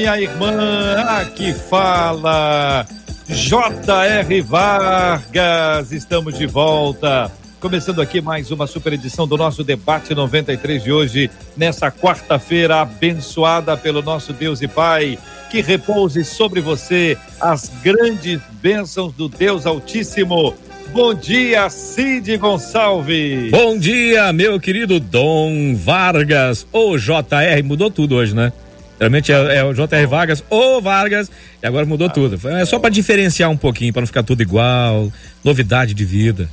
minha irmã. Aqui fala J.R. Vargas. Estamos de volta. Começando aqui mais uma super edição do nosso debate 93 de hoje, nessa quarta-feira abençoada pelo nosso Deus e Pai. Que repouse sobre você as grandes bênçãos do Deus Altíssimo. Bom dia, Cid Gonçalves. Bom dia, meu querido Dom Vargas. O JR mudou tudo hoje, né? Realmente é, é, o JR Vargas ou Vargas e agora mudou ah, tudo. É só para diferenciar um pouquinho, para não ficar tudo igual. Novidade de vida.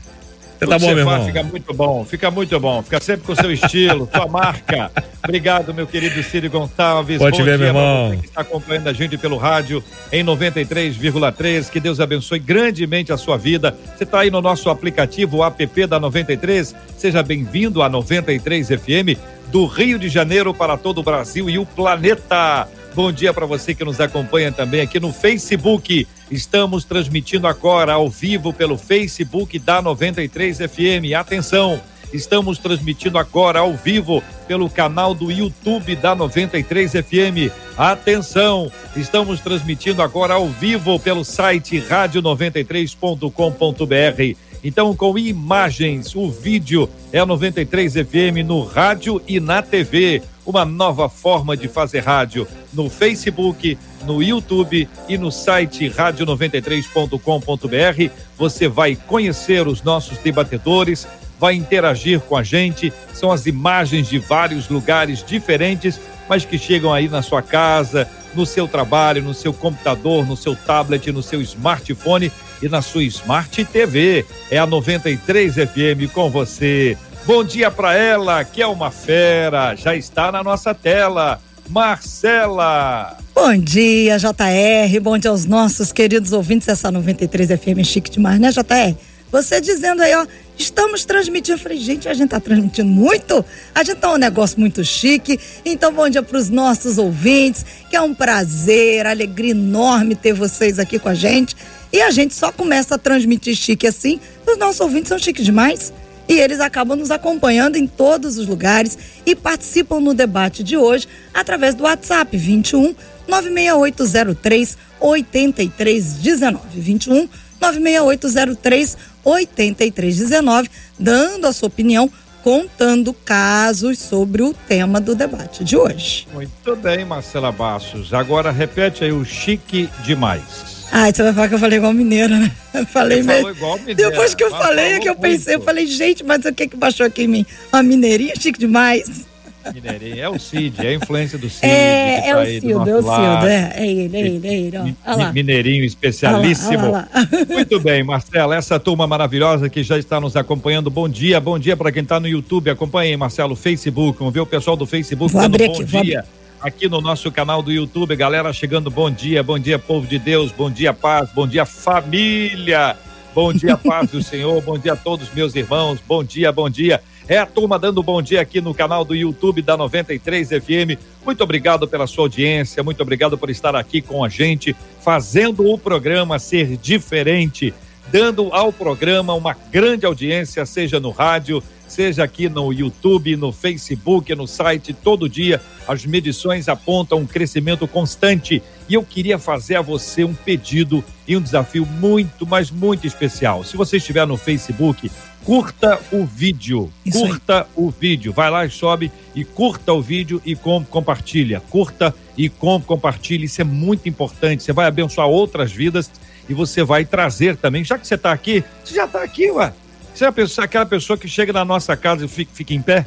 Você tá bom, meu irmão? Fica muito bom, fica muito bom. Fica sempre com o seu estilo, sua marca. Obrigado, meu querido Círio Gonçalves. Pode bom ver, meu irmão. Você que está acompanhando a gente pelo rádio em 93,3. Que Deus abençoe grandemente a sua vida. Você está aí no nosso aplicativo, o app da 93. Seja bem-vindo à 93 FM do Rio de Janeiro para todo o Brasil e o planeta. Bom dia para você que nos acompanha também aqui no Facebook. Estamos transmitindo agora ao vivo pelo Facebook da 93 FM. Atenção! Estamos transmitindo agora ao vivo pelo canal do YouTube da 93 FM. Atenção! Estamos transmitindo agora ao vivo pelo site rádio93.com.br. Então, com imagens, o vídeo é a 93 FM no rádio e na TV uma nova forma de fazer rádio no Facebook, no YouTube e no site radio93.com.br. Você vai conhecer os nossos debatedores, vai interagir com a gente. São as imagens de vários lugares diferentes, mas que chegam aí na sua casa, no seu trabalho, no seu computador, no seu tablet, no seu smartphone e na sua Smart TV. É a 93 FM com você. Bom dia para ela, que é uma fera, já está na nossa tela. Marcela. Bom dia, JR. Bom dia aos nossos queridos ouvintes dessa 93 FM chique demais, né, JR? Você dizendo aí, ó, estamos transmitindo. Eu falei, gente, a gente tá transmitindo muito? A gente tá um negócio muito chique. Então, bom dia para os nossos ouvintes, que é um prazer, alegria enorme ter vocês aqui com a gente. E a gente só começa a transmitir chique assim, os nossos ouvintes são chiques demais e eles acabam nos acompanhando em todos os lugares e participam no debate de hoje através do WhatsApp 21 96803 8319 21 96803 8319, dando a sua opinião, contando casos sobre o tema do debate de hoje. Muito bem, Marcela Bassos. Agora repete aí o chique demais. Ah, você vai falar que eu falei igual mineira, né? Eu falei mesmo. Depois que eu falei, é que eu pensei, muito. eu falei, gente, mas o que que baixou aqui em mim? Uma mineirinha chique demais. Mineirinha, é o Cid, é a influência do Cid. É, é tá o Cid, é o Cid, é, é ele, é ele, é ele. Ó. Mineirinho especialíssimo. Olha lá, olha lá. Muito bem, Marcelo, essa turma maravilhosa que já está nos acompanhando. Bom dia, bom dia para quem está no YouTube. Acompanhe, Marcelo, Facebook. Vamos ver o pessoal do Facebook vou dando bom aqui, dia aqui no nosso canal do YouTube. Galera chegando, bom dia, bom dia, povo de Deus, bom dia, paz, bom dia, família, bom dia, paz do Senhor, bom dia a todos meus irmãos, bom dia, bom dia. É a turma dando bom dia aqui no canal do YouTube da 93 FM. Muito obrigado pela sua audiência, muito obrigado por estar aqui com a gente, fazendo o programa ser diferente, dando ao programa uma grande audiência, seja no rádio, seja aqui no YouTube, no Facebook, no site, todo dia as medições apontam um crescimento constante. E eu queria fazer a você um pedido e um desafio muito, mas muito especial. Se você estiver no Facebook, curta o vídeo. Isso curta aí. o vídeo. Vai lá e sobe e curta o vídeo e com, compartilha. Curta e com, compartilha. Isso é muito importante. Você vai abençoar outras vidas e você vai trazer também. Já que você está aqui, você já está aqui, ué. Você é pessoa, aquela pessoa que chega na nossa casa e fica, fica em pé?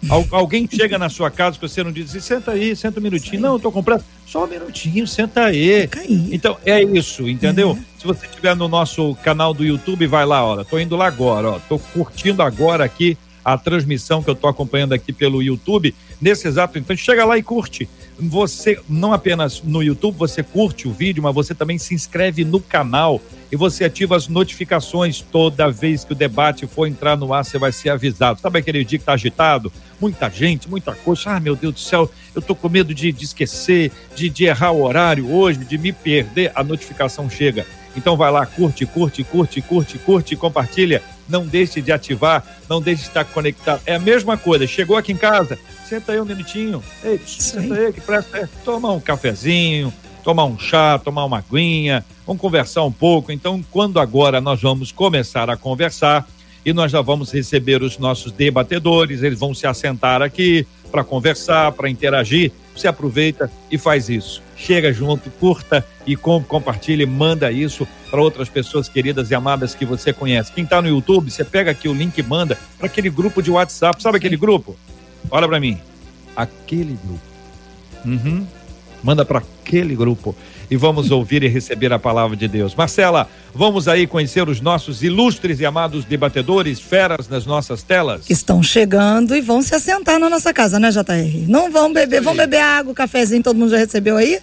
alguém chega na sua casa que você não diz, senta aí, senta um minutinho. Não, eu tô comprando. Só um minutinho, senta aí. Então, é isso, entendeu? Uhum. Se você estiver no nosso canal do YouTube, vai lá, olha. Tô indo lá agora, ó. Tô curtindo agora aqui a transmissão que eu estou acompanhando aqui pelo YouTube, nesse exato instante, chega lá e curte. Você, não apenas no YouTube, você curte o vídeo, mas você também se inscreve no canal e você ativa as notificações toda vez que o debate for entrar no ar, você vai ser avisado. Sabe aquele dia que tá agitado? Muita gente, muita coisa. Ah, meu Deus do céu, eu tô com medo de, de esquecer, de, de errar o horário hoje, de me perder. A notificação chega. Então vai lá, curte, curte, curte, curte, curte, compartilha. Não deixe de ativar, não deixe de estar conectado. É a mesma coisa. Chegou aqui em casa, senta aí um minutinho. Ei, senta aí que presta. É, toma um cafezinho, tomar um chá, tomar uma aguinha, vamos conversar um pouco. Então, quando agora nós vamos começar a conversar e nós já vamos receber os nossos debatedores, eles vão se assentar aqui para conversar, para interagir. Você aproveita e faz isso. Chega junto, curta e com, compartilhe, manda isso para outras pessoas queridas e amadas que você conhece. Quem está no YouTube, você pega aqui o link e manda para aquele grupo de WhatsApp. Sabe aquele grupo? Olha para mim. Aquele grupo. Uhum manda para aquele grupo e vamos ouvir e receber a palavra de Deus. Marcela, vamos aí conhecer os nossos ilustres e amados debatedores, feras nas nossas telas. Que estão chegando e vão se assentar na nossa casa, né, JR? Não vão beber, vão beber água, cafezinho, todo mundo já recebeu aí?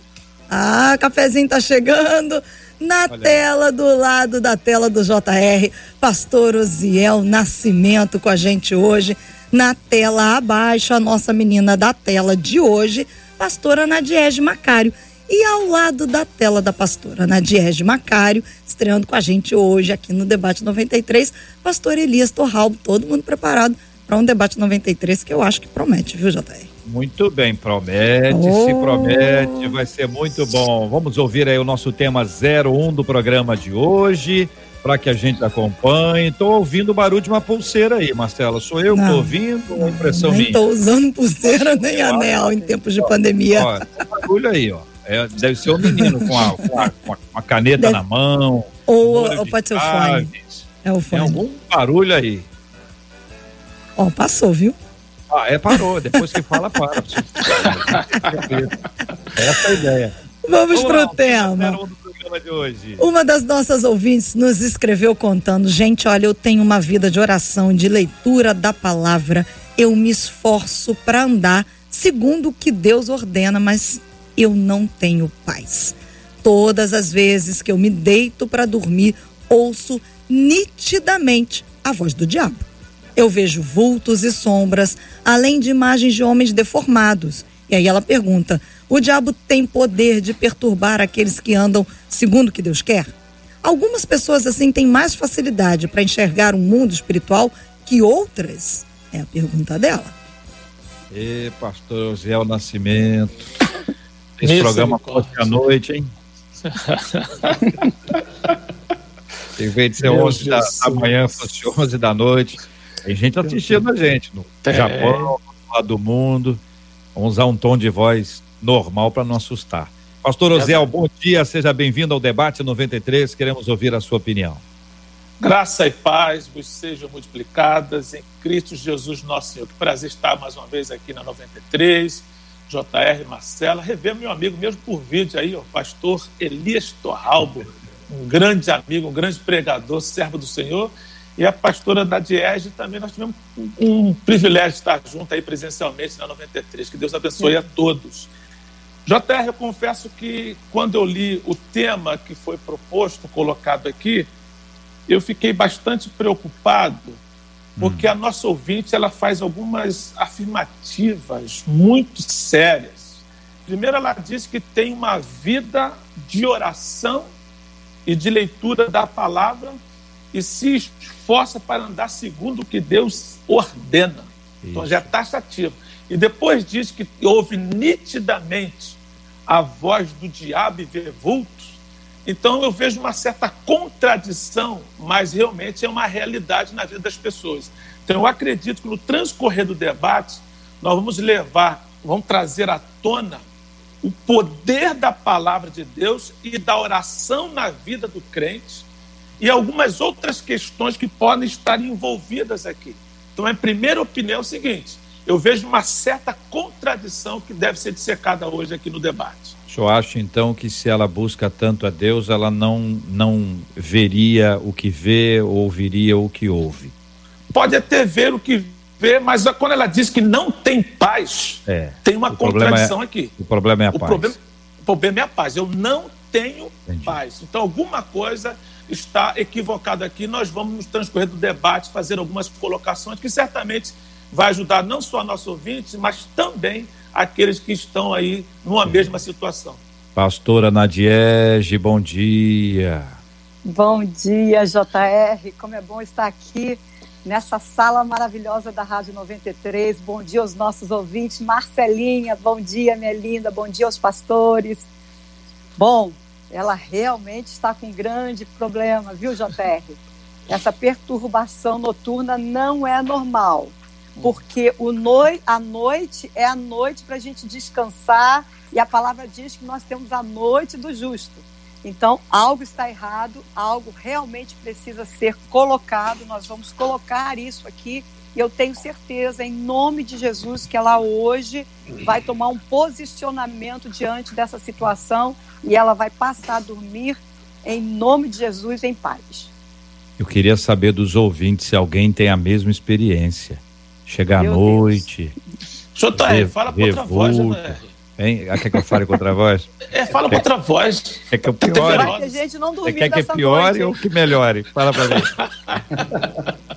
Ah, cafezinho tá chegando na Olha. tela do lado da tela do JR, pastor Osiel Nascimento com a gente hoje. Na tela abaixo, a nossa menina da tela de hoje, pastora Nadiege Macário. E ao lado da tela da pastora Nadiege Macário, estreando com a gente hoje aqui no Debate 93, pastor Elias Torralbo, todo mundo preparado para um Debate 93 que eu acho que promete, viu, JR? Muito bem, promete, oh. se promete, vai ser muito bom. Vamos ouvir aí o nosso tema 01 do programa de hoje para que a gente acompanhe. Estou ouvindo barulho de uma pulseira aí, Marcela. Sou eu que estou ouvindo ou impressão nem minha? Estou usando pulseira nem anel em tempos de pandemia. Ó, barulho aí, ó. É, deve ser o um menino com a, com a, com a caneta deve... na mão. Ou, ou pode ser o fone. É o fone. Tem algum barulho aí. Ó, passou, viu? Ah, é, parou. Depois que fala, para. Essa é a ideia. Vamos, Vamos pro lá, tema? Uma das nossas ouvintes nos escreveu contando: gente, olha, eu tenho uma vida de oração de leitura da palavra. Eu me esforço para andar segundo o que Deus ordena, mas eu não tenho paz. Todas as vezes que eu me deito para dormir, ouço nitidamente a voz do diabo. Eu vejo vultos e sombras, além de imagens de homens deformados. E aí ela pergunta: o diabo tem poder de perturbar aqueles que andam segundo o que Deus quer? Algumas pessoas assim têm mais facilidade para enxergar o um mundo espiritual que outras? É a pergunta dela. E pastor José Nascimento. Esse programa pode à noite, hein? Em vez de ser Meu 11 da, da, manhã, fosse 11 da noite. Tem gente assistindo a gente no é. Japão, no lado do mundo. Vamos usar um tom de voz normal para não assustar. Pastor Oziel, bom dia, seja bem-vindo ao debate 93, queremos ouvir a sua opinião. Graça e paz vos sejam multiplicadas em Cristo Jesus nosso Senhor. Que prazer estar mais uma vez aqui na 93, JR Marcela, rever meu amigo mesmo por vídeo aí, o pastor Elias Torralbo, um grande amigo, um grande pregador, servo do Senhor, e a pastora da Diege também nós tivemos um, um privilégio de estar junto aí presencialmente na 93. Que Deus abençoe a todos. JR, eu confesso que quando eu li o tema que foi proposto, colocado aqui, eu fiquei bastante preocupado, porque a nossa ouvinte ela faz algumas afirmativas muito sérias. Primeiro, ela diz que tem uma vida de oração e de leitura da palavra e se esforça para andar segundo o que Deus ordena. Isso. Então já é taxativo. E depois diz que ouve nitidamente a voz do diabo e vê vultos. Então eu vejo uma certa contradição, mas realmente é uma realidade na vida das pessoas. Então eu acredito que no transcorrer do debate nós vamos levar, vamos trazer à tona o poder da palavra de Deus e da oração na vida do crente e algumas outras questões que podem estar envolvidas aqui. Então, a primeira opinião é o seguinte: eu vejo uma certa contradição que deve ser dissecada hoje aqui no debate. O senhor acha então que se ela busca tanto a Deus, ela não, não veria o que vê, ou ouviria o que ouve? Pode até ver o que resolver, mas quando ela diz que não tem paz, é, tem uma contradição é, aqui. O problema é a o paz. Problema, o problema é a paz. Eu não tenho Entendi. paz. Então, alguma coisa está equivocada aqui. Nós vamos, no transcorrer do debate, fazer algumas colocações que certamente vai ajudar não só a nosso ouvinte, mas também aqueles que estão aí numa mesma situação. Pastora Nadiege, bom dia. Bom dia, JR. Como é bom estar aqui nessa sala maravilhosa da Rádio 93. Bom dia aos nossos ouvintes. Marcelinha, bom dia, minha linda. Bom dia aos pastores. Bom, ela realmente está com um grande problema, viu, JR? Essa perturbação noturna não é normal, porque o noi a noite é a noite para a gente descansar e a palavra diz que nós temos a noite do justo. Então, algo está errado, algo realmente precisa ser colocado. Nós vamos colocar isso aqui e eu tenho certeza, em nome de Jesus, que ela hoje vai tomar um posicionamento diante dessa situação e ela vai passar a dormir em nome de Jesus em paz. Eu queria saber dos ouvintes se alguém tem a mesma experiência. Chegar à noite. Jota, fala com outra voz, né? Hein? Ah, quer que eu fale com outra voz? É, fala com outra voz. É que eu piore. Que a gente não Você quer que piore noite. ou que melhore? Fala pra mim.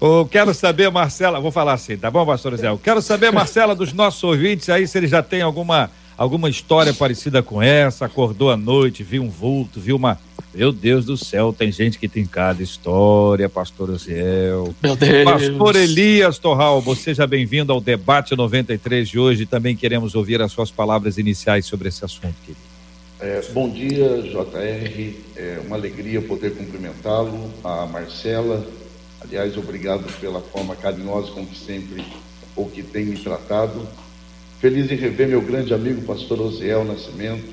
Eu quero saber, Marcela, vou falar assim, tá bom, pastor Zé? Eu quero saber, Marcela, dos nossos ouvintes aí, se eles já têm alguma alguma história parecida com essa, acordou à noite, viu um vulto, viu uma. Meu Deus do céu, tem gente que tem cada história, pastor Osiel. Meu Deus. Pastor Elias Torral, seja bem-vindo ao debate 93 de hoje. Também queremos ouvir as suas palavras iniciais sobre esse assunto, querido. É, bom dia, JR. É uma alegria poder cumprimentá-lo, a Marcela. Aliás, obrigado pela forma carinhosa como sempre, ou que tem me tratado. Feliz em rever meu grande amigo, pastor Osiel Nascimento.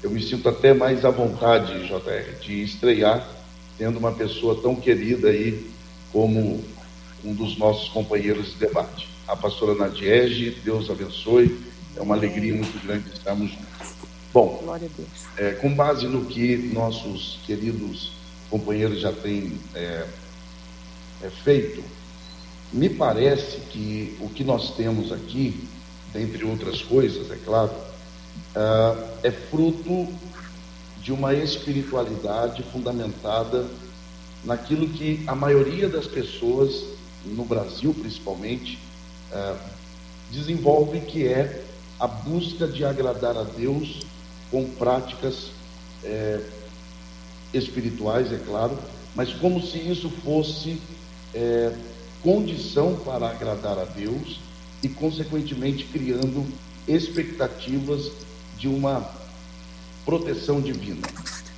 Eu me sinto até mais à vontade, JR, de estrear tendo uma pessoa tão querida aí como um dos nossos companheiros de debate. A pastora Nadiege, Deus abençoe. É uma alegria muito grande estarmos juntos. Bom, é, com base no que nossos queridos companheiros já têm é, é, feito, me parece que o que nós temos aqui dentre outras coisas, é claro, uh, é fruto de uma espiritualidade fundamentada naquilo que a maioria das pessoas, no Brasil principalmente, uh, desenvolve, que é a busca de agradar a Deus com práticas é, espirituais, é claro, mas como se isso fosse é, condição para agradar a Deus e, consequentemente, criando expectativas de uma proteção divina.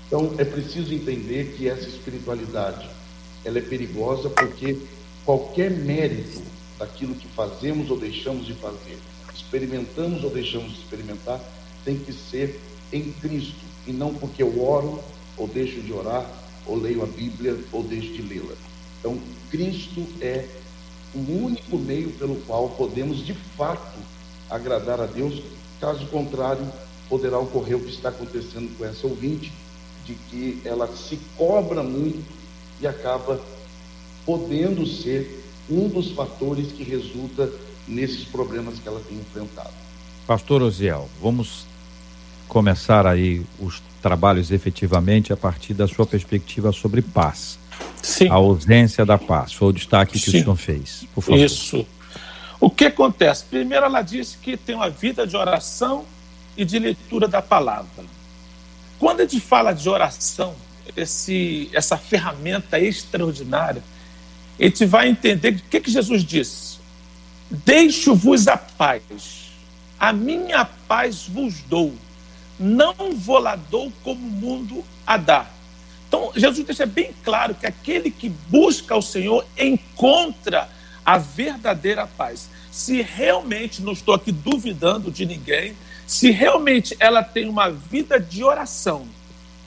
Então, é preciso entender que essa espiritualidade ela é perigosa porque qualquer mérito daquilo que fazemos ou deixamos de fazer, experimentamos ou deixamos de experimentar, tem que ser em Cristo e não porque eu oro ou deixo de orar, ou leio a Bíblia ou deixo de lê-la. Então, Cristo é o único meio pelo qual podemos de fato agradar a Deus. Caso contrário, poderá ocorrer o que está acontecendo com essa ouvinte, de que ela se cobra muito e acaba podendo ser um dos fatores que resulta nesses problemas que ela tem enfrentado. Pastor Osiel, vamos começar aí os trabalhos efetivamente a partir da sua perspectiva sobre paz. Sim. A ausência da paz. Foi o destaque que Sim. o senhor fez. Por favor. Isso. O que acontece? Primeiro, ela disse que tem uma vida de oração e de leitura da palavra. Quando a gente fala de oração, esse, essa ferramenta extraordinária, a gente vai entender o que, que Jesus disse: Deixo-vos a paz, a minha paz vos dou, não vou lá dou como o mundo a dá. Então, Jesus deixa bem claro que aquele que busca o Senhor encontra a verdadeira paz. Se realmente, não estou aqui duvidando de ninguém, se realmente ela tem uma vida de oração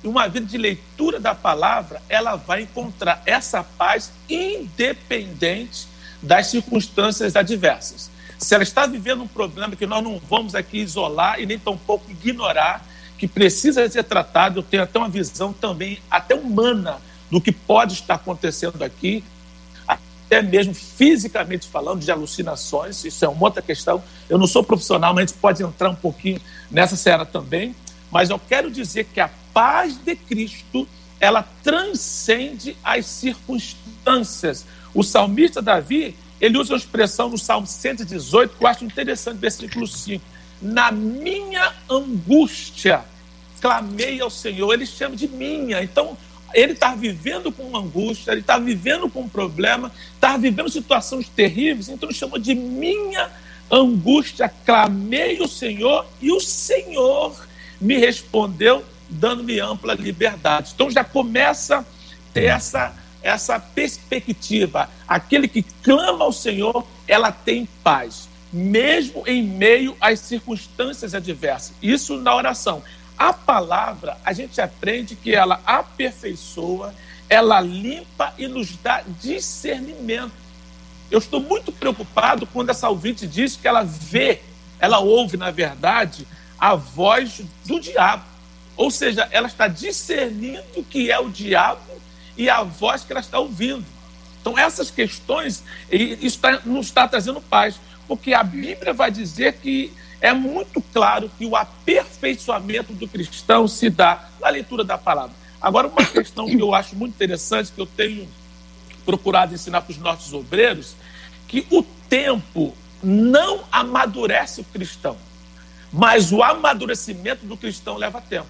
e uma vida de leitura da palavra, ela vai encontrar essa paz independente das circunstâncias adversas. Se ela está vivendo um problema que nós não vamos aqui isolar e nem tampouco ignorar, que precisa ser tratado. Eu tenho até uma visão também, até humana, do que pode estar acontecendo aqui. até mesmo fisicamente falando, de alucinações, isso é uma outra questão. Eu não sou profissional, mas a gente pode entrar um pouquinho nessa seara também. Mas eu quero dizer que a paz de Cristo, ela transcende as circunstâncias. O salmista Davi, ele usa uma expressão no Salmo 118 que eu acho interessante, versículo 5. Na minha angústia, clamei ao Senhor. Ele chama de minha. Então, ele está vivendo com uma angústia, ele está vivendo com um problema, está vivendo situações terríveis, então ele chamou de minha angústia. Clamei ao Senhor e o Senhor me respondeu, dando-me ampla liberdade. Então já começa a ter essa, essa perspectiva. Aquele que clama ao Senhor, ela tem paz, mesmo em meio às circunstâncias adversas. Isso na oração. A palavra, a gente aprende que ela aperfeiçoa, ela limpa e nos dá discernimento. Eu estou muito preocupado quando essa ouvinte diz que ela vê, ela ouve, na verdade, a voz do diabo. Ou seja, ela está discernindo que é o diabo e a voz que ela está ouvindo. Então, essas questões, isso está, nos está trazendo paz, porque a Bíblia vai dizer que é muito claro que o aperfeiçoamento do cristão se dá na leitura da palavra. Agora, uma questão que eu acho muito interessante, que eu tenho procurado ensinar para os nossos obreiros, que o tempo não amadurece o cristão, mas o amadurecimento do cristão leva tempo.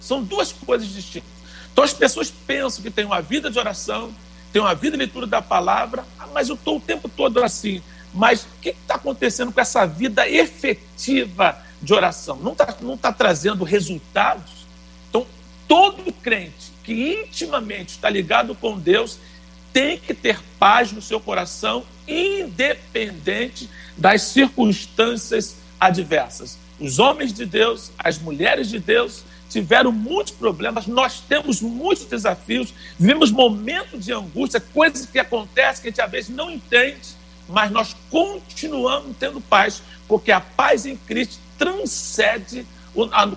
São duas coisas distintas. Então as pessoas pensam que tem uma vida de oração, tem uma vida de leitura da palavra, mas eu estou o tempo todo assim. Mas o que está acontecendo com essa vida efetiva de oração? Não está não tá trazendo resultados? Então, todo crente que intimamente está ligado com Deus tem que ter paz no seu coração, independente das circunstâncias adversas. Os homens de Deus, as mulheres de Deus tiveram muitos problemas, nós temos muitos desafios, vivemos momentos de angústia, coisas que acontecem que a gente às vezes não entende, mas nós continuamos tendo paz, porque a paz em Cristo transcende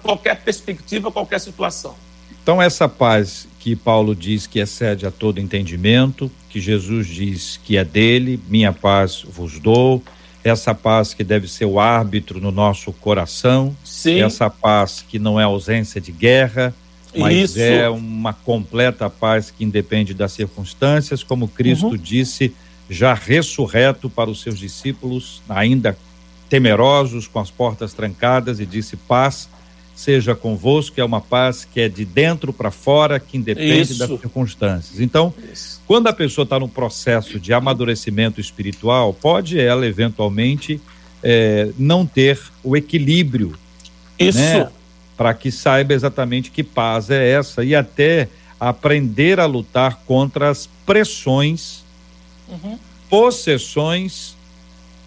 qualquer perspectiva, qualquer situação. Então, essa paz que Paulo diz que excede a todo entendimento, que Jesus diz que é dele, minha paz vos dou, essa paz que deve ser o árbitro no nosso coração, Sim. essa paz que não é ausência de guerra, mas Isso. é uma completa paz que independe das circunstâncias, como Cristo Uhum. disse já ressurreto para os seus discípulos, ainda temerosos, com as portas trancadas, e disse: Paz seja convosco, é uma paz que é de dentro para fora, que independe Isso. das circunstâncias. Então, Isso. quando a pessoa está num processo de amadurecimento espiritual, pode ela eventualmente eh, não ter o equilíbrio Isso. né? para que saiba exatamente que paz é essa e até aprender a lutar contra as pressões, Uhum. possessões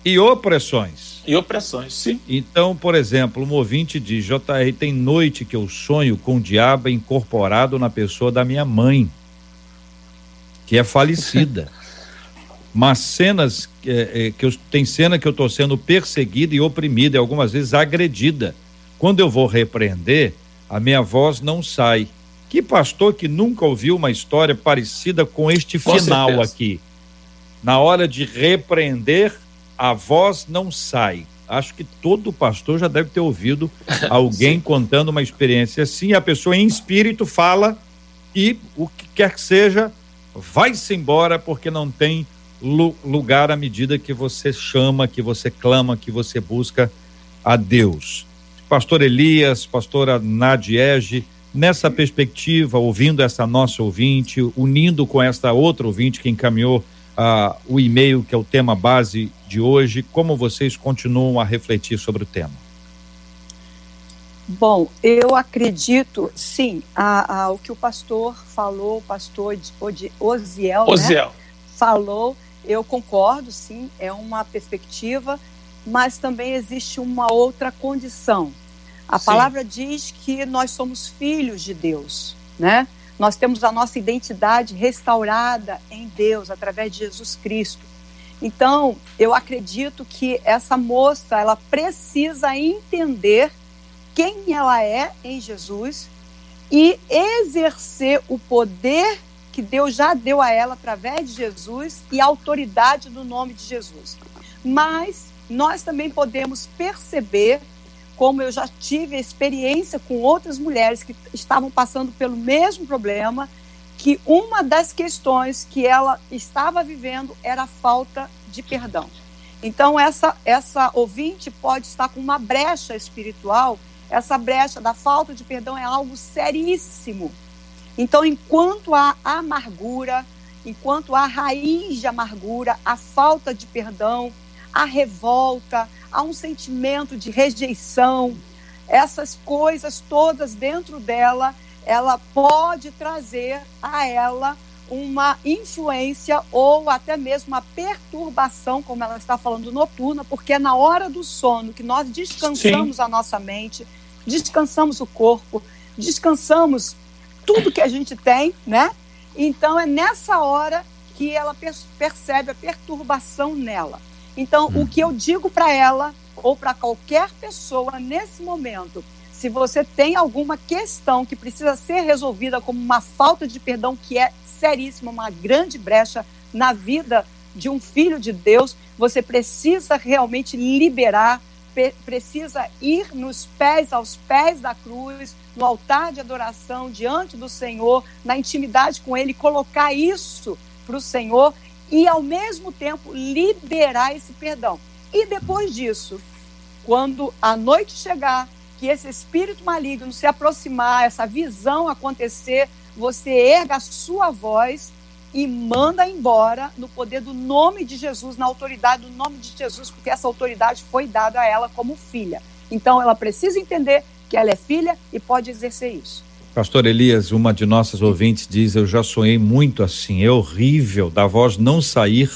e opressões. E opressões, sim. Então, por exemplo, um ouvinte diz: JR, tem noite que eu sonho com o diabo incorporado na pessoa da minha mãe, que é falecida. Mas cenas eh, eh, que eu, tem cena que eu estou sendo perseguida e oprimida, e algumas vezes agredida. Quando eu vou repreender, a minha voz não sai. Que pastor que nunca ouviu uma história parecida com este Com final certeza. aqui? Na hora de repreender, a voz não sai. Acho que todo pastor já deve ter ouvido alguém contando uma experiência assim. A pessoa em espírito fala e o que quer que seja, vai-se embora porque não tem lu- lugar à medida que você chama, que você clama, que você busca a Deus. Pastor Elias, pastora Nadiege, nessa perspectiva, ouvindo essa nossa ouvinte, unindo com esta outra ouvinte que encaminhou ah, o e-mail, que é o tema base de hoje, como vocês continuam a refletir sobre o tema? Bom, eu acredito, sim, a, a- o que o pastor falou, o pastor Odi- Osiel, né, falou, eu concordo, sim, é uma perspectiva, mas também existe uma outra condição. A Sim. palavra diz que nós somos filhos de Deus, né? Nós temos a nossa identidade restaurada em Deus através de Jesus Cristo. Então, eu acredito que essa moça, ela precisa entender quem ela é em Jesus e exercer o poder que Deus já deu a ela através de Jesus e a autoridade do nome de Jesus. Mas nós também podemos perceber, como eu já tive experiência com outras mulheres que estavam passando pelo mesmo problema, que uma das questões que ela estava vivendo era a falta de perdão. Então, essa, essa ouvinte pode estar com uma brecha espiritual, essa brecha da falta de perdão é algo seríssimo. Então, enquanto há amargura, enquanto há raiz de amargura, a falta de perdão, a revolta, há um sentimento de rejeição, essas coisas todas dentro dela, ela pode trazer a ela uma influência ou até mesmo uma perturbação, como ela está falando, noturna, porque é na hora do sono que nós descansamos Sim. a nossa mente, descansamos o corpo, descansamos tudo que a gente tem, né? Então é nessa hora que ela percebe a perturbação nela. Então, o que eu digo para ela ou para qualquer pessoa nesse momento, se você tem alguma questão que precisa ser resolvida como uma falta de perdão que é seríssima, uma grande brecha na vida de um filho de Deus, você precisa realmente liberar, precisa ir nos pés, aos pés da cruz, no altar de adoração, diante do Senhor, na intimidade com Ele, colocar isso para o Senhor e, ao mesmo tempo, liberar esse perdão. E depois disso, quando a noite chegar, que esse espírito maligno se aproximar, essa visão acontecer, você erga a sua voz e manda embora no poder do nome de Jesus, na autoridade do nome de Jesus, porque essa autoridade foi dada a ela como filha. Então ela precisa entender que ela é filha e pode exercer isso. Pastor Elias, uma de nossas ouvintes diz: Eu já sonhei muito assim, é horrível da voz não sair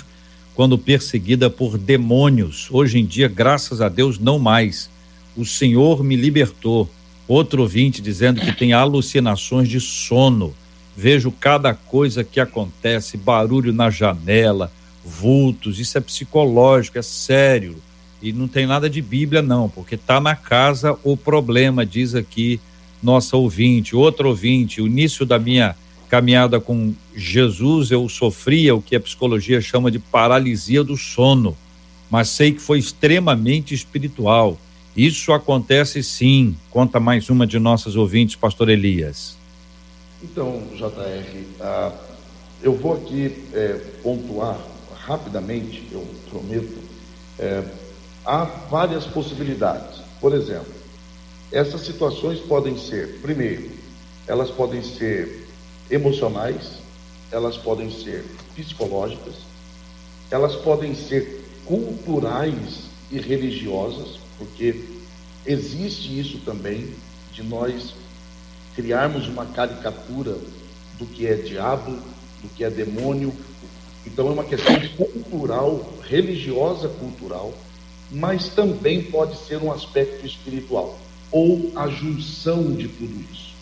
quando perseguida por demônios. Hoje em dia, graças a Deus, não mais. O Senhor me libertou. Outro ouvinte dizendo que tem alucinações de sono. Vejo cada coisa que acontece, barulho na janela, vultos, isso é psicológico, é sério. E não tem nada de Bíblia, não, porque está na casa o problema, diz aqui nossa ouvinte. Outro ouvinte, o início da minha caminhada com Jesus, eu sofria o que a psicologia chama de paralisia do sono, mas sei que foi extremamente espiritual. Isso acontece sim. Conta mais uma de nossas ouvintes, Pastor Elias. Então, JR, ah, eu vou aqui é, pontuar rapidamente, eu prometo. É, há várias possibilidades. Por exemplo, essas situações podem ser, primeiro, elas podem ser emocionais, elas podem ser psicológicas, elas podem ser culturais e religiosas, porque existe isso também, de nós criarmos uma caricatura do que é diabo, do que é demônio. Então é uma questão cultural, religiosa cultural, mas também pode ser um aspecto espiritual, ou a junção de tudo isso.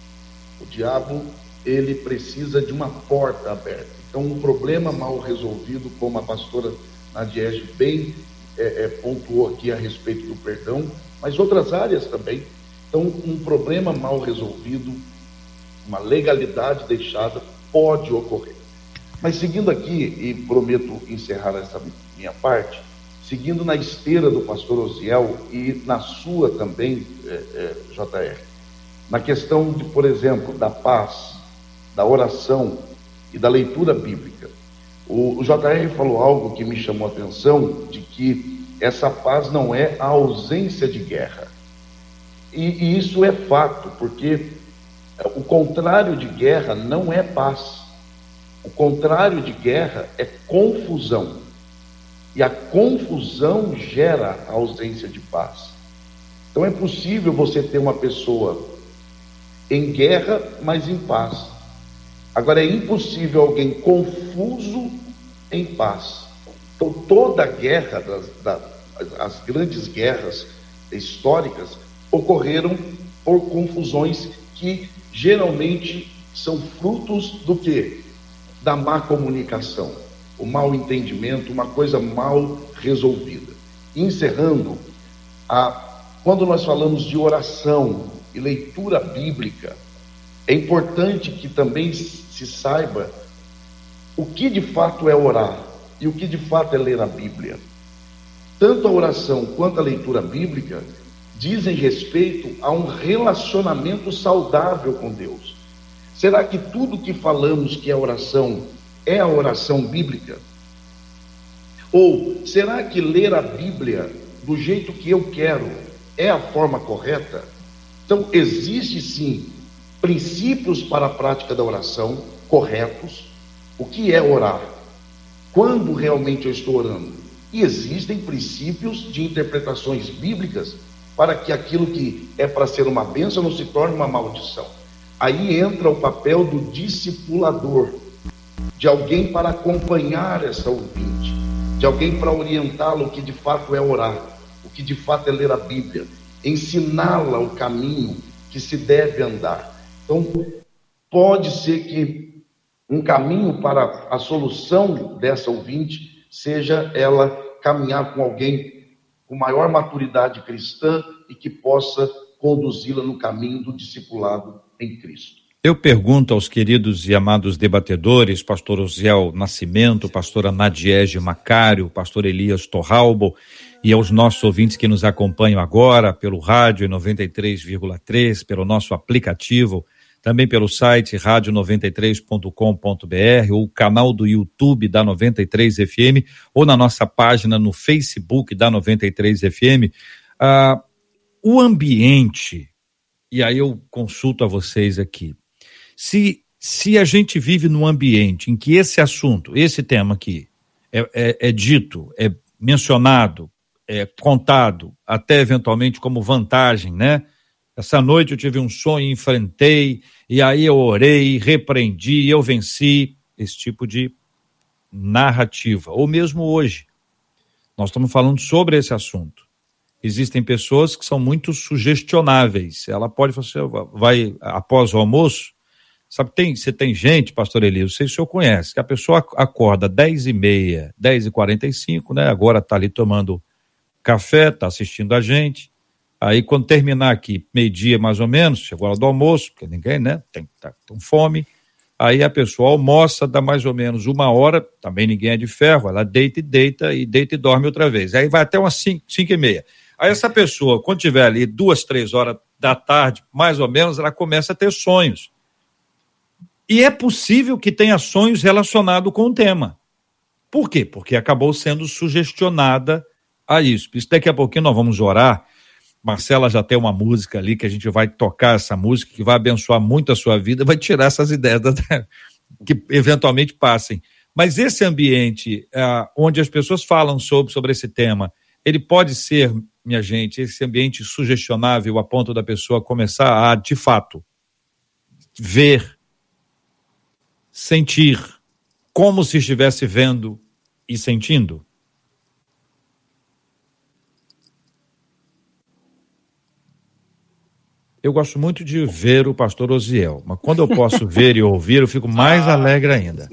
O diabo, ele precisa de uma porta aberta. Então, um problema mal resolvido, como a pastora Nadiege bem é, é, pontuou aqui a respeito do perdão, mas outras áreas também. Então, um problema mal resolvido, uma legalidade deixada, pode ocorrer. Mas seguindo aqui, e prometo encerrar essa minha parte, seguindo na esteira do pastor Osiel e na sua também, é, é, JR, na questão, de, por exemplo, da paz, da oração e da leitura bíblica. O, o JR falou algo que me chamou a atenção, de que essa paz não é a ausência de guerra. E, e isso é fato, porque o contrário de guerra não é paz. O contrário de guerra é confusão. E a confusão gera a ausência de paz. Então é possível você ter uma pessoa em guerra, mas em paz. Agora é impossível alguém confuso em paz. Então toda guerra, das, das, as grandes guerras históricas ocorreram por confusões que geralmente são frutos do que? Da má comunicação, o mau entendimento, uma coisa mal resolvida. Encerrando, a, quando nós falamos de oração e leitura bíblica, é importante que também se saiba o que de fato é orar e o que de fato é ler a Bíblia. Tanto a oração quanto a leitura bíblica dizem respeito a um relacionamento saudável com Deus. Será que tudo que falamos que é oração é a oração bíblica? Ou será que ler a Bíblia do jeito que eu quero é a forma correta? Então, existe sim princípios para a prática da oração corretos. O que é orar? Quando realmente eu estou orando? E existem princípios de interpretações bíblicas para que aquilo que é para ser uma bênção não se torne uma maldição. Aí entra o papel do discipulador, de alguém para acompanhar essa ouvinte, de alguém para orientá-la o que de fato é orar, o que de fato é ler a Bíblia, ensiná-la o caminho que se deve andar. Então, pode ser que um caminho para a solução dessa ouvinte seja ela caminhar com alguém com maior maturidade cristã e que possa conduzi-la no caminho do discipulado em Cristo. Eu pergunto aos queridos e amados debatedores, pastor Osiel Nascimento, pastora Nadiege Macário, pastor Elias Torralbo, e aos nossos ouvintes que nos acompanham agora pelo rádio 93,3, pelo nosso aplicativo, também pelo site rádio93.com.br, ou canal do YouTube da 93 FM, ou na nossa página no Facebook da 93 FM. Ah, o ambiente, e aí eu consulto a vocês aqui, se, se a gente vive num ambiente em que esse assunto, esse tema aqui, é, é, é dito, é mencionado, é contado, até eventualmente como vantagem, né? Essa noite eu tive um sonho, enfrentei, e aí eu orei, repreendi, eu venci. Esse tipo de narrativa. Ou mesmo hoje. Nós estamos falando sobre esse assunto. Existem pessoas que são muito sugestionáveis. Ela pode fazer, vai após o almoço. Sabe, tem, você tem gente, pastor Eli, não sei se o senhor conhece, que a pessoa acorda 10 e meia, 10 e 45, né? Agora está ali tomando café, está assistindo a gente Aí, quando terminar aqui, meio-dia mais ou menos, chegou a hora do almoço, porque ninguém, né, tem tá com fome. Aí a pessoa almoça, dá mais ou menos uma hora, também ninguém é de ferro, ela deita e deita, e deita e dorme outra vez. Aí vai até umas cinco, cinco e meia. Aí essa pessoa, quando tiver ali duas, três horas da tarde, mais ou menos, ela começa a ter sonhos. E é possível que tenha sonhos relacionados com o tema. Por quê? Porque acabou sendo sugestionada a isso. Isso daqui a pouquinho nós vamos orar Marcela já tem uma música ali que a gente vai tocar essa música que vai abençoar muito a sua vida, vai tirar essas ideias da, que eventualmente passem. Mas esse ambiente é, onde as pessoas falam sobre, sobre esse tema, ele pode ser, minha gente, esse ambiente sugestionável a ponto da pessoa começar a, de fato, ver, sentir, como se estivesse vendo e sentindo? eu gosto muito de ver o pastor Osiel, mas quando eu posso ver e ouvir, eu fico mais ah. alegre ainda.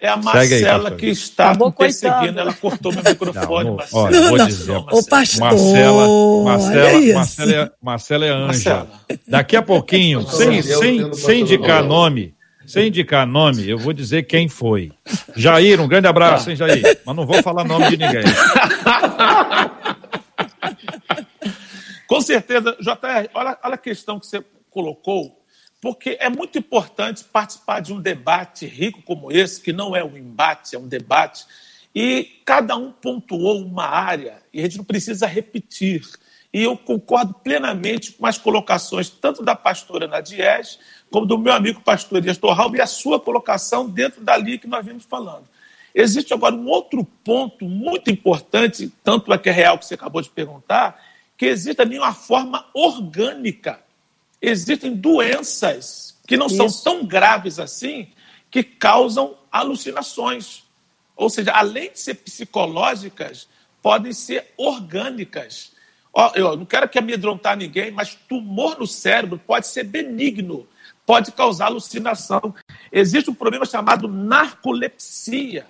É a Marcela aí, que está Acabou perseguindo, ela cortou meu microfone, não, Marcela. Olha, vou dizer, o pastor, Marcela, Marcela, é Marcela, é, Marcela é anja. Marcela. Daqui a pouquinho, sem, sem, sem indicar nome, sem indicar nome, eu vou dizer quem foi. Jair, um grande abraço, hein, Jair? Mas não vou falar nome de ninguém. Com certeza, JR, olha, olha a questão que você colocou, porque é muito importante participar de um debate rico como esse, que não é um embate, é um debate, e cada um pontuou uma área, e a gente não precisa repetir. E eu concordo plenamente com as colocações, tanto da pastora Nadiege, como do meu amigo pastor Elias Torralbo, e a sua colocação dentro da linha que nós vimos falando. Existe agora um outro ponto muito importante, tanto é que é real que você acabou de perguntar, que existe também uma forma orgânica. Existem doenças que não Isso. são tão graves assim que causam alucinações. Ou seja, além de ser psicológicas, podem ser orgânicas. Eu não quero que amedrontar ninguém, mas tumor no cérebro pode ser benigno, pode causar alucinação. Existe um problema chamado narcolepsia,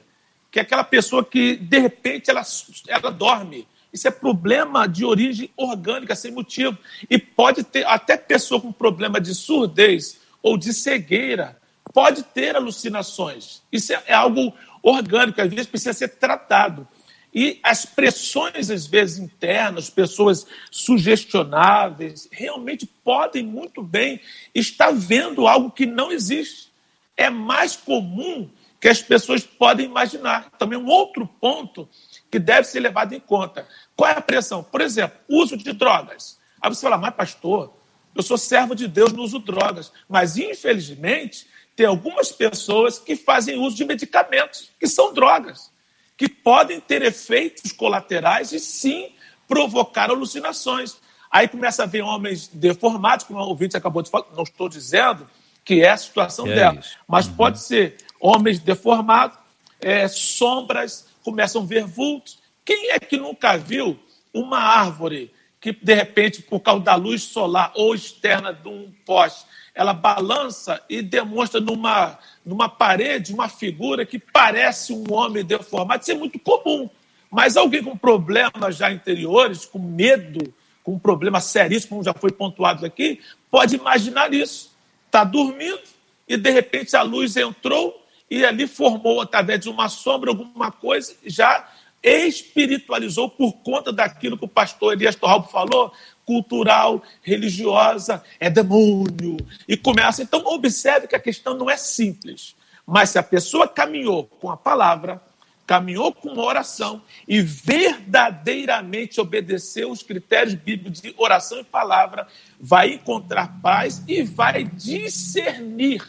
que é aquela pessoa que, de repente, ela, ela dorme, isso é problema de origem orgânica, sem motivo. E pode ter até pessoa com problema de surdez ou de cegueira pode ter alucinações. Isso é, é algo orgânico, às vezes precisa ser tratado. E as pressões, às vezes, internas, pessoas sugestionáveis, realmente podem muito bem estar vendo algo que não existe. É mais comum que as pessoas podem imaginar. Também um outro ponto que deve ser levado em conta. Qual é a pressão? Por exemplo, uso de drogas. Aí você fala, mas pastor, eu sou servo de Deus, não uso drogas. Mas, infelizmente, tem algumas pessoas que fazem uso de medicamentos, que são drogas que podem ter efeitos colaterais e sim provocar alucinações. Aí começa a ver homens deformados, como o ouvinte acabou de falar, não estou dizendo que é a situação é dela, isso. mas uhum. pode ser homens deformados, é, sombras, começam a ver vultos. Quem é que nunca viu uma árvore que, de repente, por causa da luz solar ou externa de um poste, ela balança e demonstra numa, numa parede uma figura que parece um homem deformado. Isso é muito comum. Mas alguém com problemas já interiores, com medo, com um problema seríssimo, como já foi pontuado aqui, pode imaginar isso. Está dormindo e, de repente, a luz entrou e ali formou, através de uma sombra, alguma coisa, já espiritualizou por conta daquilo que o pastor Elias Torralbo falou, cultural, religiosa, é demônio. E começa. Então, observe que a questão não é simples. Mas se a pessoa caminhou com a palavra, caminhou com uma oração e verdadeiramente obedeceu os critérios bíblicos de oração e palavra, vai encontrar paz e vai discernir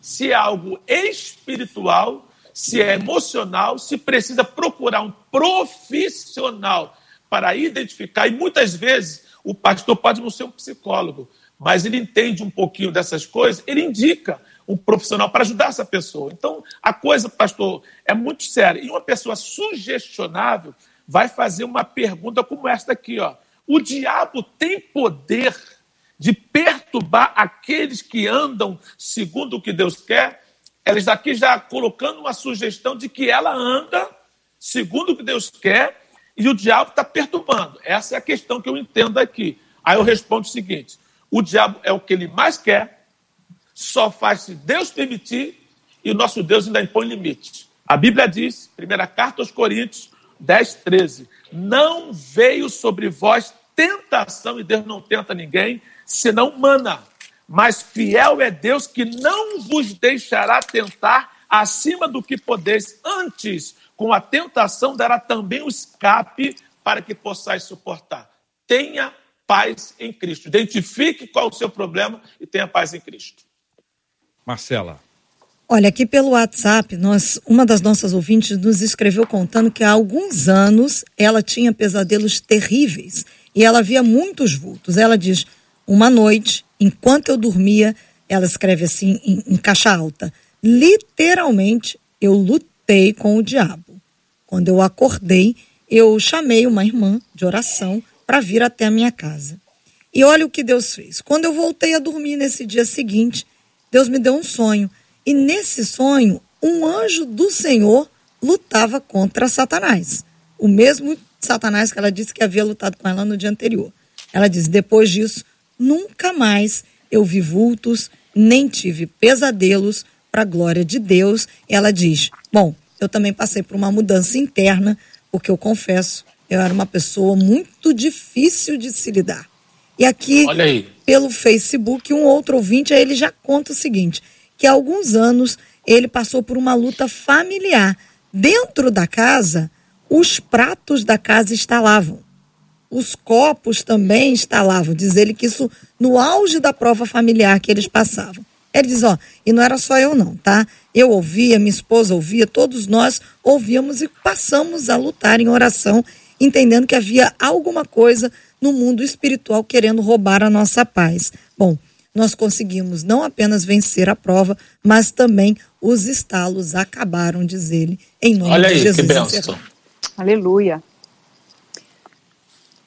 se é algo espiritual, se é emocional, se precisa procurar um profissional para identificar. E muitas vezes o pastor pode não ser um psicólogo, mas ele entende um pouquinho dessas coisas, ele indica um profissional para ajudar essa pessoa. Então, a coisa, pastor, é muito séria. E uma pessoa sugestionável vai fazer uma pergunta como esta aqui, ó. O diabo tem poder de perturbar aqueles que andam segundo o que Deus quer? Ela está aqui já colocando uma sugestão de que ela anda segundo o que Deus quer e o diabo está perturbando. Essa é a questão que eu entendo aqui. Aí eu respondo o seguinte: o diabo é o que ele mais quer, só faz se Deus permitir, e o nosso Deus ainda impõe limites. A Bíblia diz, primeira carta aos Coríntios 10, 13: Não veio sobre vós tentação, e Deus não tenta ninguém, senão humana. Mas fiel é Deus que não vos deixará tentar acima do que podeis. Antes, com a tentação dará também o escape para que possais suportar. Tenha paz em Cristo. Identifique qual é o seu problema e tenha paz em Cristo. Marcela. Olha, aqui pelo WhatsApp, nós, uma das nossas ouvintes nos escreveu contando que há alguns anos ela tinha pesadelos terríveis e ela via muitos vultos. Ela diz: uma noite, enquanto eu dormia, ela escreve assim em, em caixa alta: literalmente eu lutei com o diabo. Quando eu acordei, eu chamei uma irmã de oração para vir até a minha casa. E olha o que Deus fez. Quando eu voltei a dormir nesse dia seguinte, Deus me deu um sonho. E nesse sonho, um anjo do Senhor lutava contra Satanás. O mesmo Satanás que ela disse que havia lutado com ela no dia anterior. Ela diz: depois disso, nunca mais eu vi vultos, nem tive pesadelos para a glória de Deus. Ela diz: bom, eu também passei por uma mudança interna, porque eu confesso, eu era uma pessoa muito difícil de se lidar. E aqui, pelo Facebook, um outro ouvinte, aí ele já conta o seguinte, que há alguns anos ele passou por uma luta familiar. Dentro da casa, os pratos da casa instalavam. Os copos também instalavam. Diz ele que isso no auge da prova familiar que eles passavam. Ele diz, ó, e não era só eu não, tá? Eu ouvia, minha esposa ouvia, todos nós ouvíamos e passamos a lutar em oração, entendendo que havia alguma coisa no mundo espiritual querendo roubar a nossa paz. Bom, nós conseguimos não apenas vencer a prova, mas também os estalos acabaram, diz ele, em nome Olha de aí, Jesus. Que benção. Aleluia.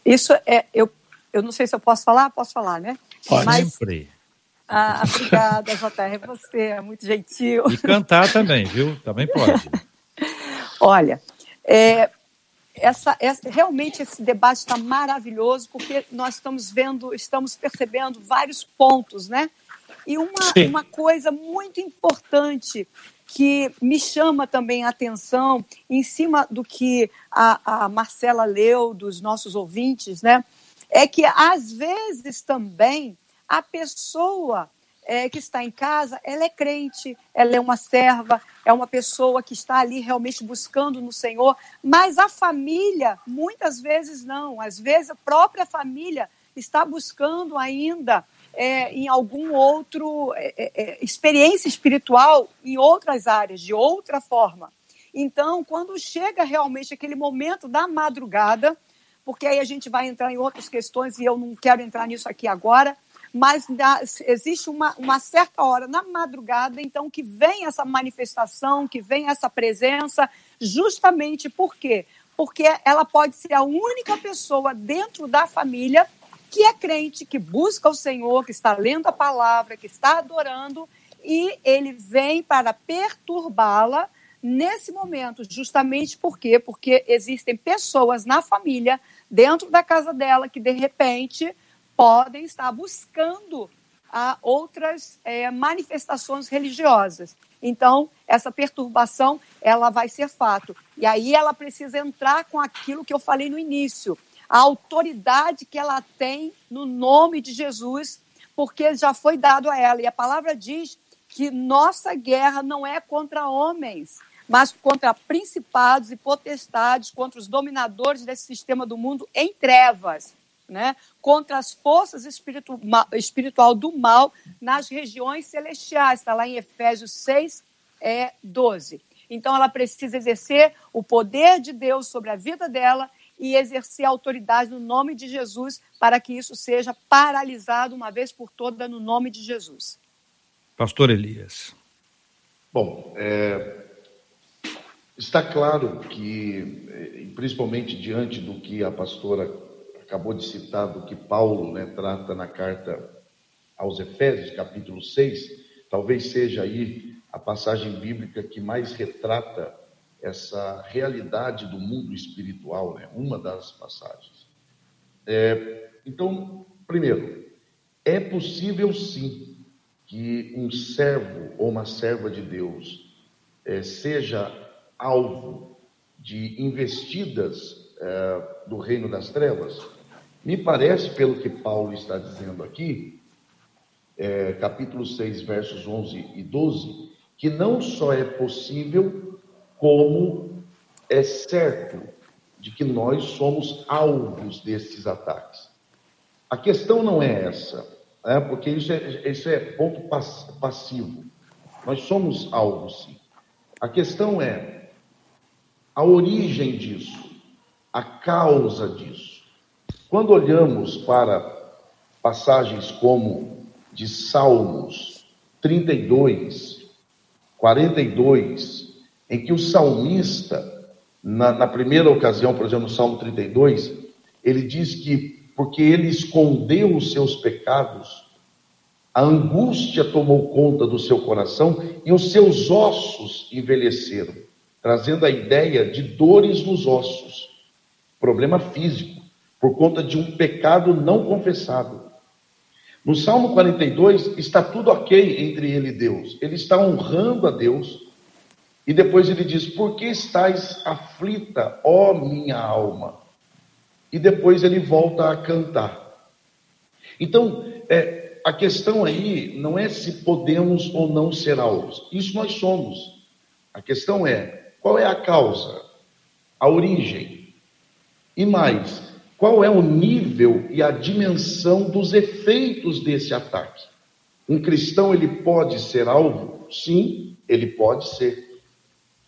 Isso é, eu, eu não sei se eu posso falar, posso falar, né? Pode. Mas Sempre. Ah, obrigada, JR. Você é muito gentil. E cantar também, viu? Também pode. Olha, é, essa, essa, realmente esse debate está maravilhoso porque nós estamos vendo, estamos percebendo vários pontos, né? E uma, uma coisa muito importante que me chama também a atenção, em cima do que a, a Marcela leu dos nossos ouvintes, né? É que às vezes também a pessoa é, que está em casa, ela é crente, ela é uma serva, é uma pessoa que está ali realmente buscando no Senhor, mas a família, muitas vezes não. Às vezes a própria família está buscando ainda é, em algum outro é, é, é, experiência espiritual em outras áreas, de outra forma. Então, quando chega realmente aquele momento da madrugada, porque aí a gente vai entrar em outras questões e eu não quero entrar nisso aqui agora, mas da, existe uma, uma certa hora na madrugada, então, que vem essa manifestação, que vem essa presença, justamente por quê? Porque ela pode ser a única pessoa dentro da família que é crente, que busca o Senhor, que está lendo a palavra, que está adorando, e ele vem para perturbá-la nesse momento, justamente por quê? Porque existem pessoas na família, dentro da casa dela, que de repente podem estar buscando a outras é, manifestações religiosas. Então, essa perturbação, ela vai ser fato. E aí ela precisa entrar com aquilo que eu falei no início, a autoridade que ela tem no nome de Jesus, porque já foi dado a ela. E a palavra diz que nossa guerra não é contra homens, mas contra principados e potestades, contra os dominadores desse sistema do mundo em trevas, né? contra as forças espiritu espiritual do mal nas regiões celestiais. Está lá em Efésios 6, é, 12. Então, ela precisa exercer o poder de Deus sobre a vida dela e exercer autoridade no nome de Jesus para que isso seja paralisado uma vez por toda no nome de Jesus. Pastor Elias. Bom, é, está claro que, é, principalmente diante do que a pastora acabou de citar, do que Paulo né, trata na carta aos Efésios, capítulo 6, talvez seja aí a passagem bíblica que mais retrata essa realidade do mundo espiritual, né? uma das passagens. É, então, primeiro, é possível sim que um servo ou uma serva de Deus é, seja alvo de investidas é, do reino das trevas? Me parece, pelo que Paulo está dizendo aqui, é, capítulo 6, versos 11 e 12, que não só é possível, como é certo de que nós somos alvos desses ataques. A questão não é essa, né? porque isso é, isso é ponto passivo. Nós somos alvos, sim. A questão é a origem disso, a causa disso. Quando olhamos para passagens como de Salmos 32, 42, em que o salmista, na, na primeira ocasião, por exemplo, no Salmo 32, ele diz que porque ele escondeu os seus pecados, a angústia tomou conta do seu coração e os seus ossos envelheceram, trazendo a ideia de dores nos ossos, problema físico, por conta de um pecado não confessado. No Salmo 42 está tudo ok entre ele e Deus. Ele está honrando a Deus, e depois ele diz: Por que estás aflita, ó minha alma? E depois ele volta a cantar. Então, é, a questão aí não é se podemos ou não ser alvos. Isso nós somos. A questão é qual é a causa, a origem. E mais, qual é o nível e a dimensão dos efeitos desse ataque? Um cristão ele pode ser alvo? Sim, ele pode ser.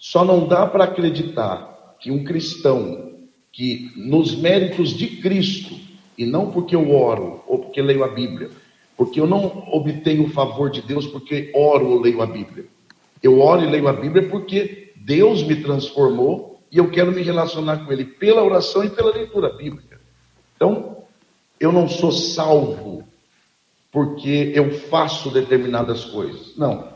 Só não dá para acreditar que um cristão que nos méritos de Cristo, e não porque eu oro ou porque leio a Bíblia, porque eu não obtenho o favor de Deus porque oro ou leio a Bíblia. Eu oro e leio a Bíblia porque Deus me transformou e eu quero me relacionar com Ele pela oração e pela leitura bíblica. Então, eu não sou salvo porque eu faço determinadas coisas. Não.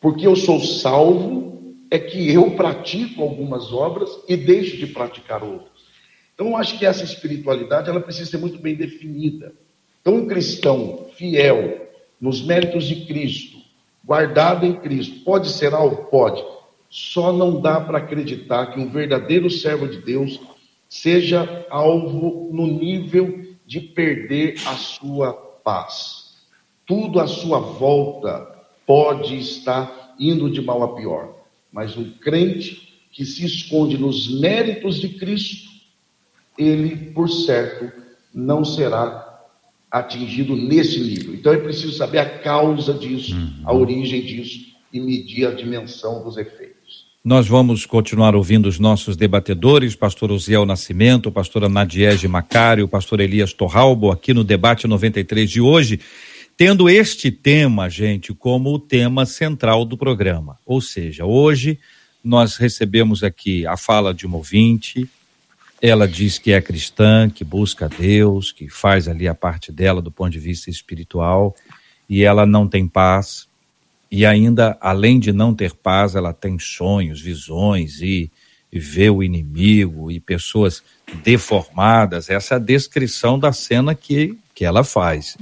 Porque eu sou salvo é que eu pratico algumas obras e deixo de praticar outras. Então, eu acho que essa espiritualidade ela precisa ser muito bem definida. Então, um cristão fiel, nos méritos de Cristo, guardado em Cristo, pode ser algo? Pode. Só não dá para acreditar que um verdadeiro servo de Deus seja alvo no nível de perder a sua paz. Tudo à sua volta pode estar indo de mal a pior, mas um crente que se esconde nos méritos de Cristo, ele, por certo, não será atingido nesse nível. Então é preciso saber a causa disso, uhum. a origem disso e medir a dimensão dos efeitos. Nós vamos continuar ouvindo os nossos debatedores, pastor Osiel Nascimento, pastora Nadiege Macário, pastor Elias Torralbo, aqui no debate 93 de hoje, tendo este tema, gente, como o tema central do programa. Ou seja, hoje nós recebemos aqui a fala de uma ouvinte, ela diz que é cristã, que busca Deus, que faz ali a parte dela do ponto de vista espiritual, e ela não tem paz, e ainda, além de não ter paz, ela tem sonhos, visões e, e vê o inimigo e pessoas deformadas. Essa é a descrição da cena que, que ela faz.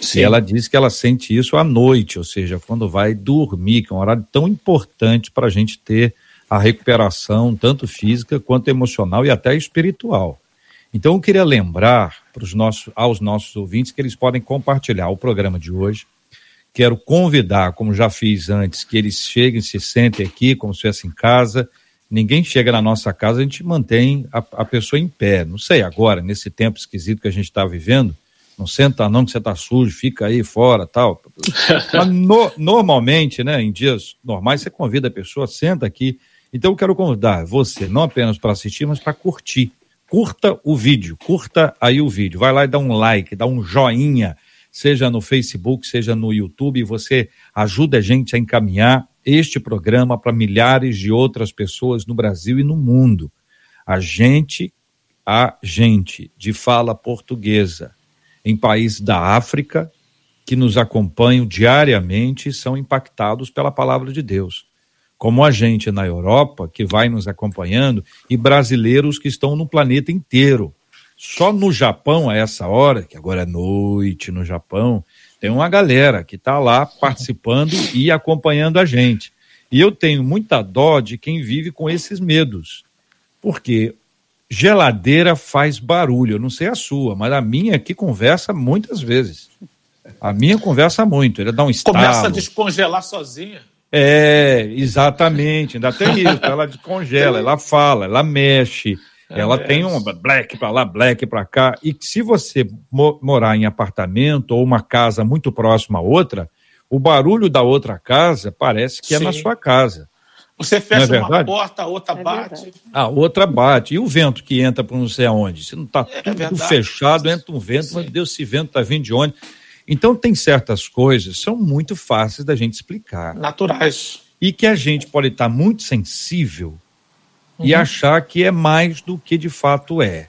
Sim. E ela diz que ela sente isso à noite, ou seja, quando vai dormir, que é um horário tão importante para a gente ter a recuperação, tanto física quanto emocional e até espiritual. Então, eu queria lembrar para os nossos, aos nossos ouvintes que eles podem compartilhar o programa de hoje Quero convidar, como já fiz antes, que eles cheguem, se sentem aqui, como se estivesse em casa. Ninguém chega na nossa casa, a gente mantém a, a pessoa em pé. Não sei agora, nesse tempo esquisito que a gente está vivendo, não senta não que você está sujo, fica aí fora, tal. Mas no, normalmente, né, em dias normais, você convida a pessoa, senta aqui. Então eu quero convidar você, não apenas para assistir, mas para curtir. Curta o vídeo, curta aí o vídeo. Vai lá e dá um like, dá um joinha seja no Facebook, seja no YouTube, você ajuda a gente a encaminhar este programa para milhares de outras pessoas no Brasil e no mundo. A gente, a gente de fala portuguesa em países da África que nos acompanham diariamente são impactados pela palavra de Deus. Como a gente na Europa, que vai nos acompanhando, e brasileiros que estão no planeta inteiro só no Japão, a essa hora, que agora é noite no Japão, tem uma galera que está lá participando e acompanhando a gente. E eu tenho muita dó de quem vive com esses medos. Porque geladeira faz barulho. Eu não sei a sua, mas a minha aqui conversa muitas vezes. A minha conversa muito. Ele dá um estalo. Começa a descongelar sozinha. É, exatamente. Ainda tem isso. Ela descongela, ela fala, ela mexe. Ela é, tem um black para lá, black para cá. E se você mo morar em apartamento ou uma casa muito próxima a outra, o barulho da outra casa parece que Sim. é na sua casa. Você é fecha é uma porta, a outra é bate. A outra bate. E o vento que entra para não sei aonde? Se não está é tudo verdade. fechado, entra um vento, Sim. mas Deus, esse vento está vindo de onde? Então tem certas coisas que são muito fáceis da gente explicar. Naturais. E que a gente pode estar tá muito sensível uhum. e achar que é mais do que de fato é.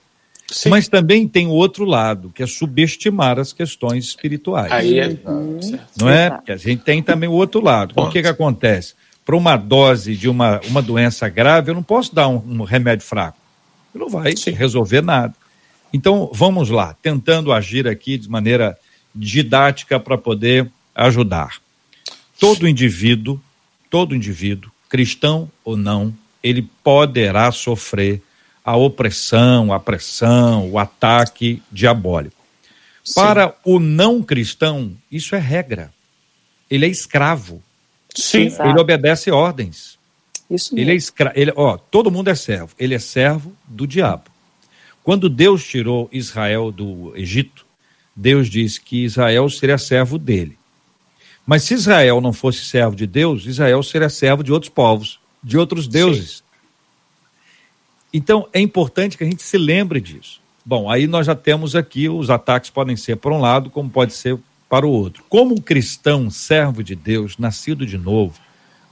Sim. Mas também tem o outro lado, que é subestimar as questões espirituais. Aí é. Uhum. Não é? Porque a gente tem também o outro lado. O que, que acontece? Para uma dose de uma, uma doença grave, eu não posso dar um, um remédio fraco. Não vai Sim. resolver nada. Então, vamos lá, tentando agir aqui de maneira didática para poder ajudar. Todo indivíduo, todo indivíduo, cristão ou não, ele poderá sofrer a opressão, a pressão, o ataque diabólico. Sim. Para o não cristão, isso é regra. Ele é escravo. Sim. Ele obedece ordens. Isso mesmo. Ele é escravo. Ele, ó, todo mundo é servo. Ele é servo do diabo. Quando Deus tirou Israel do Egito, Deus disse que Israel seria servo dele. Mas se Israel não fosse servo de Deus, Israel seria servo de outros povos de outros deuses. Sim. Então, é importante que a gente se lembre disso. Bom, aí nós já temos aqui, os ataques podem ser para um lado, como pode ser para o outro. Como um cristão, servo de Deus, nascido de novo,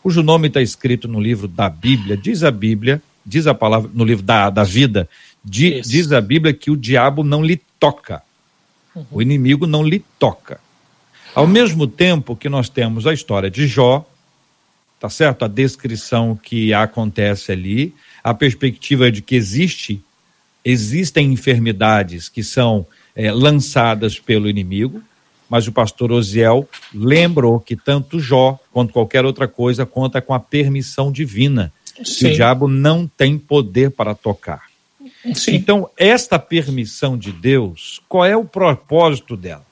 cujo nome está escrito no livro da Bíblia, diz a Bíblia, diz a palavra, no livro da, da vida, diz, diz a Bíblia que o diabo não lhe toca. Uhum. O inimigo não lhe toca. Ao mesmo tempo que nós temos a história de Jó, tá certo? A descrição que acontece ali, a perspectiva de que existe, existem enfermidades que são é, lançadas pelo inimigo, mas o pastor Osiel lembrou que tanto Jó quanto qualquer outra coisa conta com a permissão divina. Que o diabo não tem poder para tocar. Sim. Então, esta permissão de Deus, qual é o propósito dela?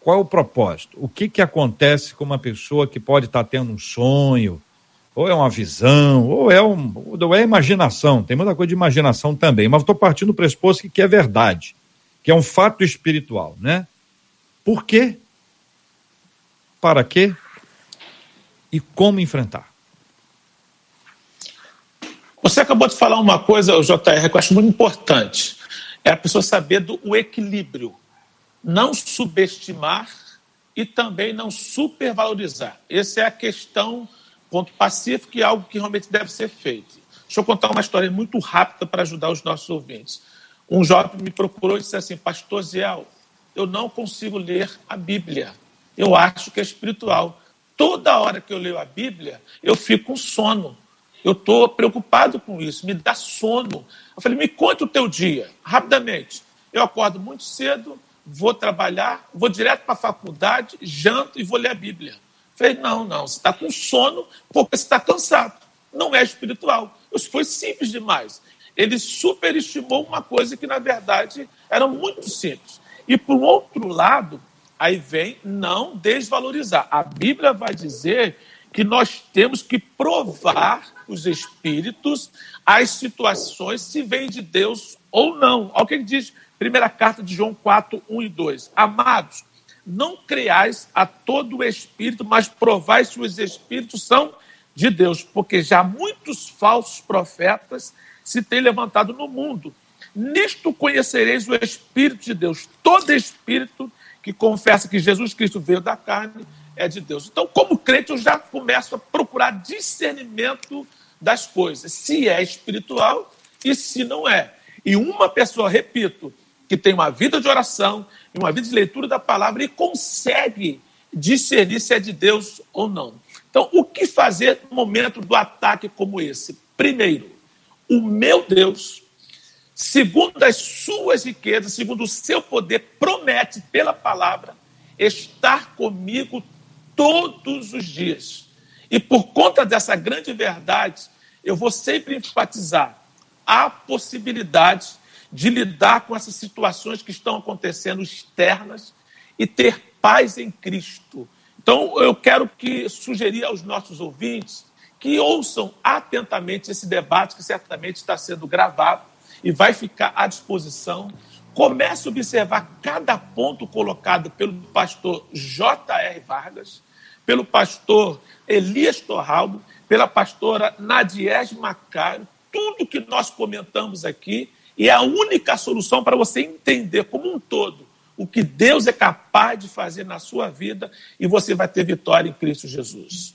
Qual é o propósito? O que, que acontece com uma pessoa que pode estar tendo um sonho, ou é uma visão, ou é, um, ou é imaginação, tem muita coisa de imaginação também, mas estou partindo do pressuposto que, que é verdade, que é um fato espiritual, né? Por quê? Para quê? E como enfrentar? Você acabou de falar uma coisa, JR, que eu acho muito importante. É a pessoa saber do equilíbrio. Não subestimar e também não supervalorizar. Essa é a questão, ponto pacífico, e algo que realmente deve ser feito. Deixa eu contar uma história muito rápida para ajudar os nossos ouvintes. Um jovem me procurou e disse assim: Pastor Ziel, eu não consigo ler a Bíblia. Eu acho que é espiritual. Toda hora que eu leio a Bíblia, eu fico com sono. Eu estou preocupado com isso, me dá sono. Eu falei, me conta o teu dia, rapidamente. Eu acordo muito cedo, vou trabalhar, vou direto para a faculdade, janto e vou ler a Bíblia. Eu falei, não, não, você está com sono porque você está cansado. Não é espiritual. Isso foi simples demais. Ele superestimou uma coisa que, na verdade, era muito simples. E, por outro lado, aí vem não desvalorizar. A Bíblia vai dizer que nós temos que provar os espíritos, as situações, se vem de Deus ou não. Olha o que ele diz, primeira carta de João 4, 1 e 2. Amados, não creais a todo espírito, mas provai se os espíritos são de Deus, porque já muitos falsos profetas se têm levantado no mundo. Nisto conhecereis o Espírito de Deus. Todo espírito que confessa que Jesus Cristo veio da carne é de Deus. Então, como crente, eu já começo a procurar discernimento das coisas, se é espiritual e se não é. E uma pessoa, repito, que tem uma vida de oração e uma vida de leitura da palavra e consegue discernir se é de Deus ou não. Então, o que fazer no momento do ataque como esse? Primeiro, o meu Deus, segundo as suas riquezas, segundo o seu poder, promete pela palavra estar comigo todos os dias. E por conta dessa grande verdade, eu vou sempre enfatizar a possibilidade de lidar com essas situações que estão acontecendo externas e ter paz em Cristo. Então, eu quero que sugerir aos nossos ouvintes que ouçam atentamente esse debate que certamente está sendo gravado e vai ficar à disposição. Comece a observar cada ponto colocado pelo pastor J.R. Vargas pelo pastor Elias Torraldo, pela pastora Nadiege Macário, tudo que nós comentamos aqui, e é a única solução para você entender como um todo o que Deus é capaz de fazer na sua vida e você vai ter vitória em Cristo Jesus.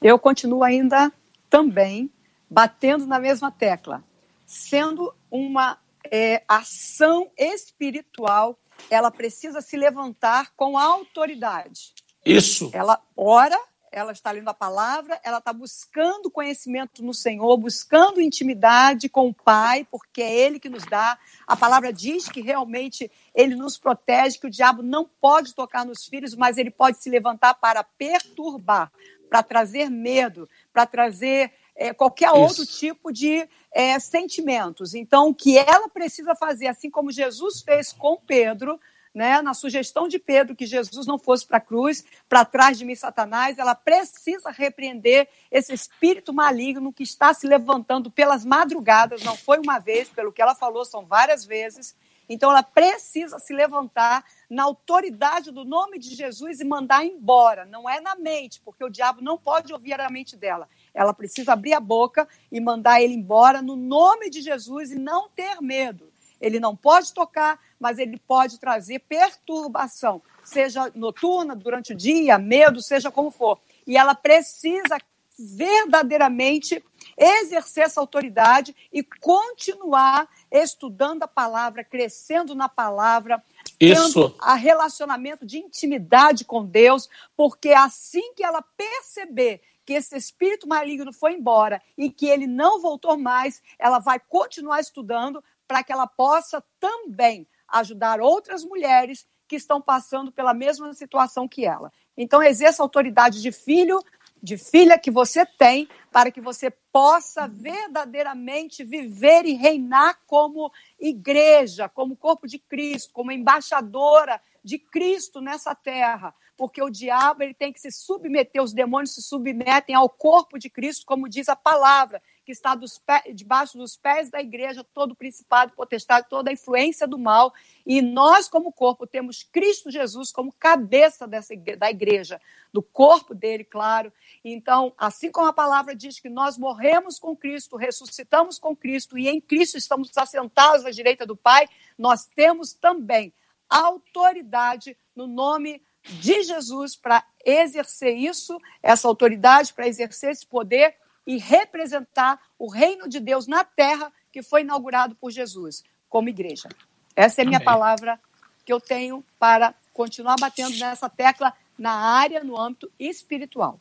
Eu continuo ainda também batendo na mesma tecla, sendo uma é, ação espiritual ela precisa se levantar com autoridade. Isso. Ela ora, ela está lendo a palavra, ela está buscando conhecimento no Senhor, buscando intimidade com o Pai, porque é Ele que nos dá. A palavra diz que realmente Ele nos protege, que o diabo não pode tocar nos filhos, mas ele pode se levantar para perturbar, para trazer medo, para trazer é, qualquer Isso. outro tipo de é, sentimentos. Então, o que ela precisa fazer, assim como Jesus fez com Pedro, né, na sugestão de Pedro que Jesus não fosse para a cruz, para trás de mim, Satanás, ela precisa repreender esse espírito maligno que está se levantando pelas madrugadas, não foi uma vez, pelo que ela falou, são várias vezes. Então, ela precisa se levantar na autoridade do nome de Jesus e mandar embora. Não é na mente, porque o diabo não pode ouvir a mente dela. Ela precisa abrir a boca e mandar ele embora no nome de Jesus e não ter medo. Ele não pode tocar, mas ele pode trazer perturbação, seja noturna, durante o dia, medo, seja como for. E ela precisa verdadeiramente exercer essa autoridade e continuar estudando a palavra, crescendo na palavra, Isso. tendo a relacionamento de intimidade com Deus, porque assim que ela perceber que esse espírito maligno foi embora e que ele não voltou mais, ela vai continuar estudando para que ela possa também ajudar outras mulheres que estão passando pela mesma situação que ela. Então, exerça a autoridade de filho, de filha que você tem, para que você possa verdadeiramente viver e reinar como igreja, como corpo de Cristo, como embaixadora de Cristo nessa terra, porque o diabo ele tem que se submeter, os demônios se submetem ao corpo de Cristo, como diz a palavra, que está dos pés, debaixo dos pés da igreja, todo o principado, potestade, toda a influência do mal. E nós, como corpo, temos Cristo Jesus como cabeça dessa igreja, da igreja, do corpo dele, claro. Então, assim como a palavra diz que nós morremos com Cristo, ressuscitamos com Cristo e em Cristo estamos assentados à direita do Pai, nós temos também autoridade no nome de Jesus para exercer isso, essa autoridade, para exercer esse poder e representar o reino de Deus na terra que foi inaugurado por Jesus, como igreja. Essa é a minha Amém. palavra que eu tenho para continuar batendo nessa tecla na área, no âmbito espiritual.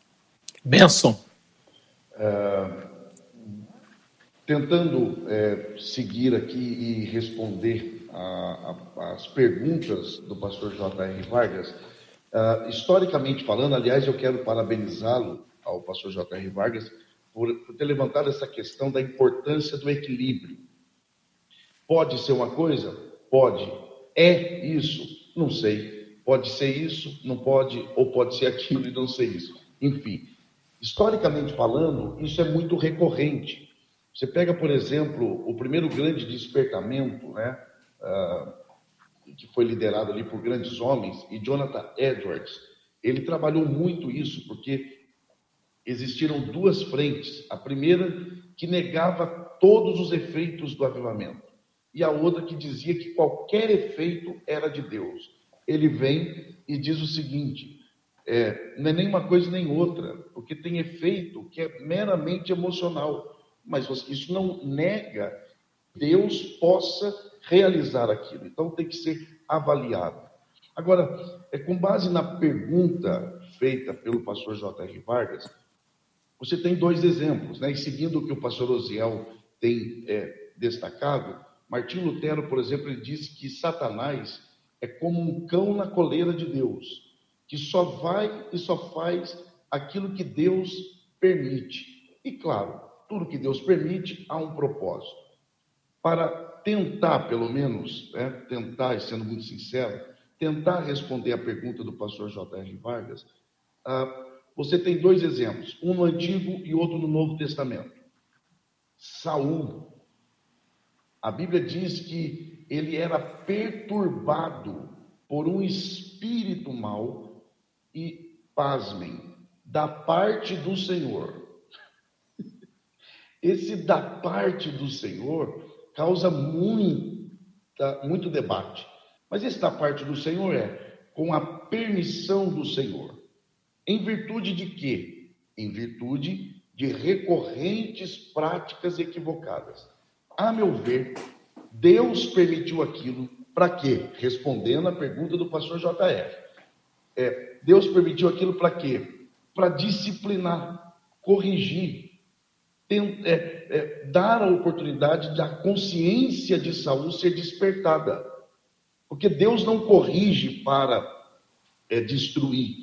Benção. É, tentando é, seguir aqui e responder a, a, as perguntas do pastor J.R. Vargas, uh, historicamente falando, aliás, eu quero parabenizá-lo, ao pastor J.R. Vargas, por, por ter levantado essa questão da importância do equilíbrio. Pode ser uma coisa? Pode. É isso? Não sei. Pode ser isso? Não pode. Ou pode ser aquilo e não ser isso. Enfim, historicamente falando, isso é muito recorrente. Você pega, por exemplo, o primeiro grande despertamento, né, uh, que foi liderado ali por grandes homens, e Jonathan Edwards, ele trabalhou muito isso, porque existiram duas frentes. A primeira que negava todos os efeitos do avivamento, e a outra que dizia que qualquer efeito era de Deus. Ele vem e diz o seguinte: é, não é nem uma coisa nem outra, porque tem efeito que é meramente emocional, mas isso não nega Deus possa realizar aquilo. Então tem que ser avaliado. Agora, é com base na pergunta feita pelo pastor J.R. Vargas, você tem dois exemplos, né? E seguindo o que o pastor Osiel tem é, destacado, Martim Lutero, por exemplo, ele disse que Satanás é como um cão na coleira de Deus, que só vai e só faz aquilo que Deus permite. E claro, tudo que Deus permite há um propósito. Para tentar, pelo menos, né, tentar, sendo muito sincero, tentar responder a pergunta do pastor J.R. Vargas, ah, você tem dois exemplos, um no Antigo e outro no Novo Testamento. Saul. A Bíblia diz que ele era perturbado por um espírito mau e, pasmem, da parte do Senhor. Esse da parte do Senhor causa muita, muito debate. Mas esse da parte do Senhor é com a permissão do Senhor. Em virtude de quê? Em virtude de recorrentes práticas equivocadas. A meu ver, Deus permitiu aquilo para quê? Respondendo à pergunta do pastor JR. É, Deus permitiu aquilo para quê? Para disciplinar, corrigir, tem, é, é, dar a oportunidade da consciência de Saul ser despertada. Porque Deus não corrige para é, destruir,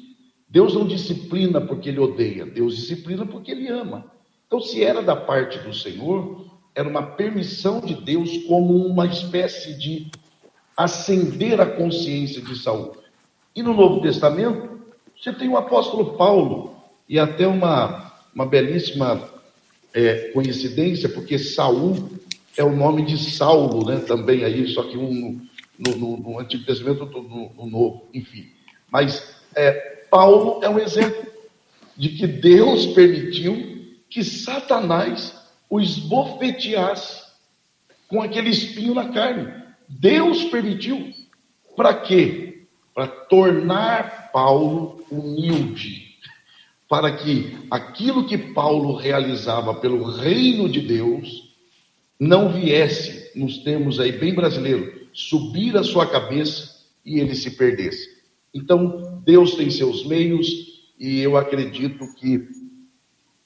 Deus não disciplina porque ele odeia, Deus disciplina porque ele ama. Então, se era da parte do Senhor, era uma permissão de Deus como uma espécie de acender a consciência de Saul. E no Novo Testamento, você tem o apóstolo Paulo, e até uma, uma belíssima é, coincidência, porque Saul é o nome de Saulo, né? Também aí, só que um no, no, no Antigo Testamento, outro no, no Novo, enfim. Mas é, Paulo é um exemplo de que Deus permitiu que Satanás o esbofeteasse com aquele espinho na carne. Deus permitiu. Para quê? Para tornar Paulo humilde. Para que aquilo que Paulo realizava pelo reino de Deus não viesse, nos termos aí bem brasileiro, subir a sua cabeça e ele se perdesse. Então, Deus tem seus meios e eu acredito que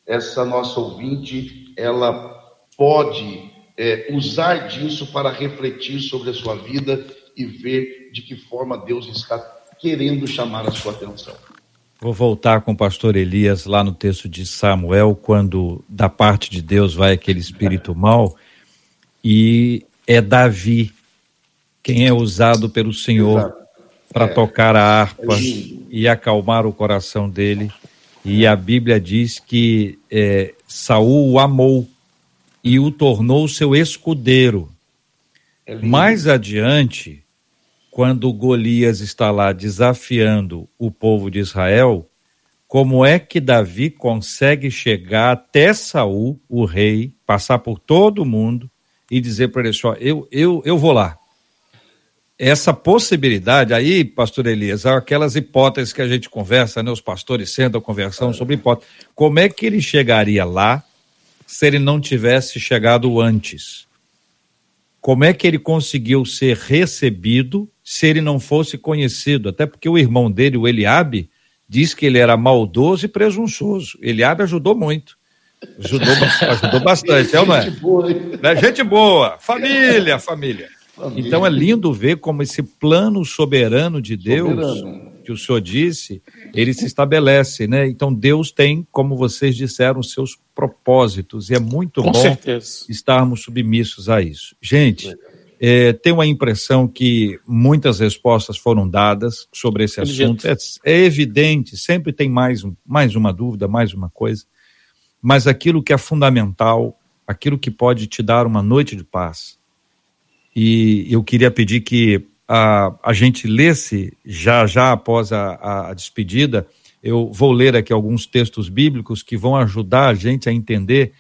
essa nossa ouvinte, ela pode é, usar disso para refletir sobre a sua vida e ver de que forma Deus está querendo chamar a sua atenção. Vou voltar com o pastor Elias lá no texto de Samuel, quando da parte de Deus vai aquele espírito mau, e é Davi. Quem é usado pelo Senhor para é, tocar a harpa e acalmar o coração dele. E a Bíblia diz que é, Saul o amou e o tornou seu escudeiro. É Mais adiante, quando Golias está lá desafiando o povo de Israel, como é que Davi consegue chegar até Saul, o rei, passar por todo mundo e dizer para ele só, eu, eu, eu vou lá. Essa possibilidade aí, pastor Elias, aquelas hipóteses que a gente conversa, né? Os pastores sentam conversando sobre hipóteses. Como é que ele chegaria lá se ele não tivesse chegado antes? Como é que ele conseguiu ser recebido se ele não fosse conhecido? Até porque o irmão dele, o Eliabe, diz que ele era maldoso e presunçoso. Eliabe ajudou muito. Ajudou, ajudou bastante, é, não é? Gente boa, é? Gente boa, família, família. família. Então é lindo ver como esse plano soberano de Deus, soberano. que o senhor disse, ele se estabelece, né? Então Deus tem, como vocês disseram, seus propósitos, e é muito Com bom certeza. estarmos submissos a isso. Gente, é, tenho a impressão que muitas respostas foram dadas sobre esse assunto. É, é, evidente, sempre tem mais, mais uma dúvida, mais uma coisa mas aquilo que é fundamental, aquilo que pode te dar uma noite de paz. E eu queria pedir que a, a gente lesse, já já após a, a despedida, eu vou ler aqui alguns textos bíblicos que vão ajudar a gente a entender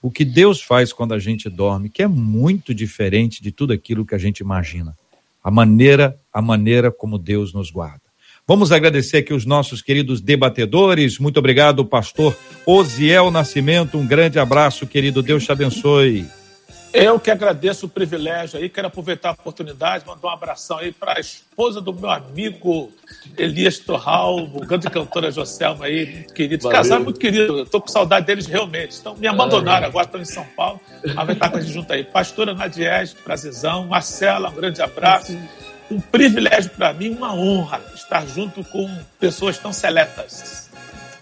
o que Deus faz quando a gente dorme, que é muito diferente de tudo aquilo que a gente imagina. A maneira, a maneira como Deus nos guarda. Vamos agradecer aqui os nossos queridos debatedores. Muito obrigado, pastor Osiel Nascimento. Um grande abraço, querido. Deus te abençoe. Eu que agradeço o privilégio aí, quero aproveitar a oportunidade, mandar um abração aí para a esposa do meu amigo Elias Torral, o grande cantora Joselma aí, muito querido. Valeu. Casal muito querido, estou com saudade deles realmente. Estão me abandonaram, agora estão em São Paulo, mas vai estar com a gente junto aí. Pastora Nadiege, prazerzão. Marcela, um grande abraço um privilégio para mim, uma honra estar junto com pessoas tão seletas.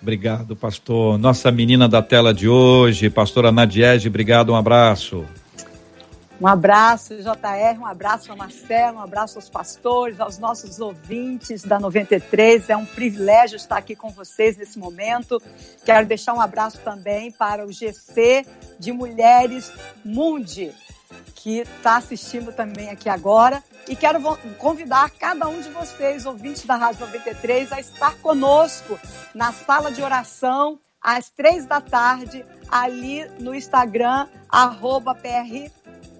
Obrigado, pastor. Nossa menina da tela de hoje, pastora Nadiege, obrigado, um abraço. Um abraço, JR, um abraço a Marcelo, um abraço aos pastores, aos nossos ouvintes da 93. É um privilégio estar aqui com vocês nesse momento. Quero deixar um abraço também para o GC de Mulheres Mundi, que está assistindo também aqui agora. E quero convidar cada um de vocês, ouvintes da Rádio 93, a estar conosco na sala de oração às três da tarde, ali no Instagram, arroba PR,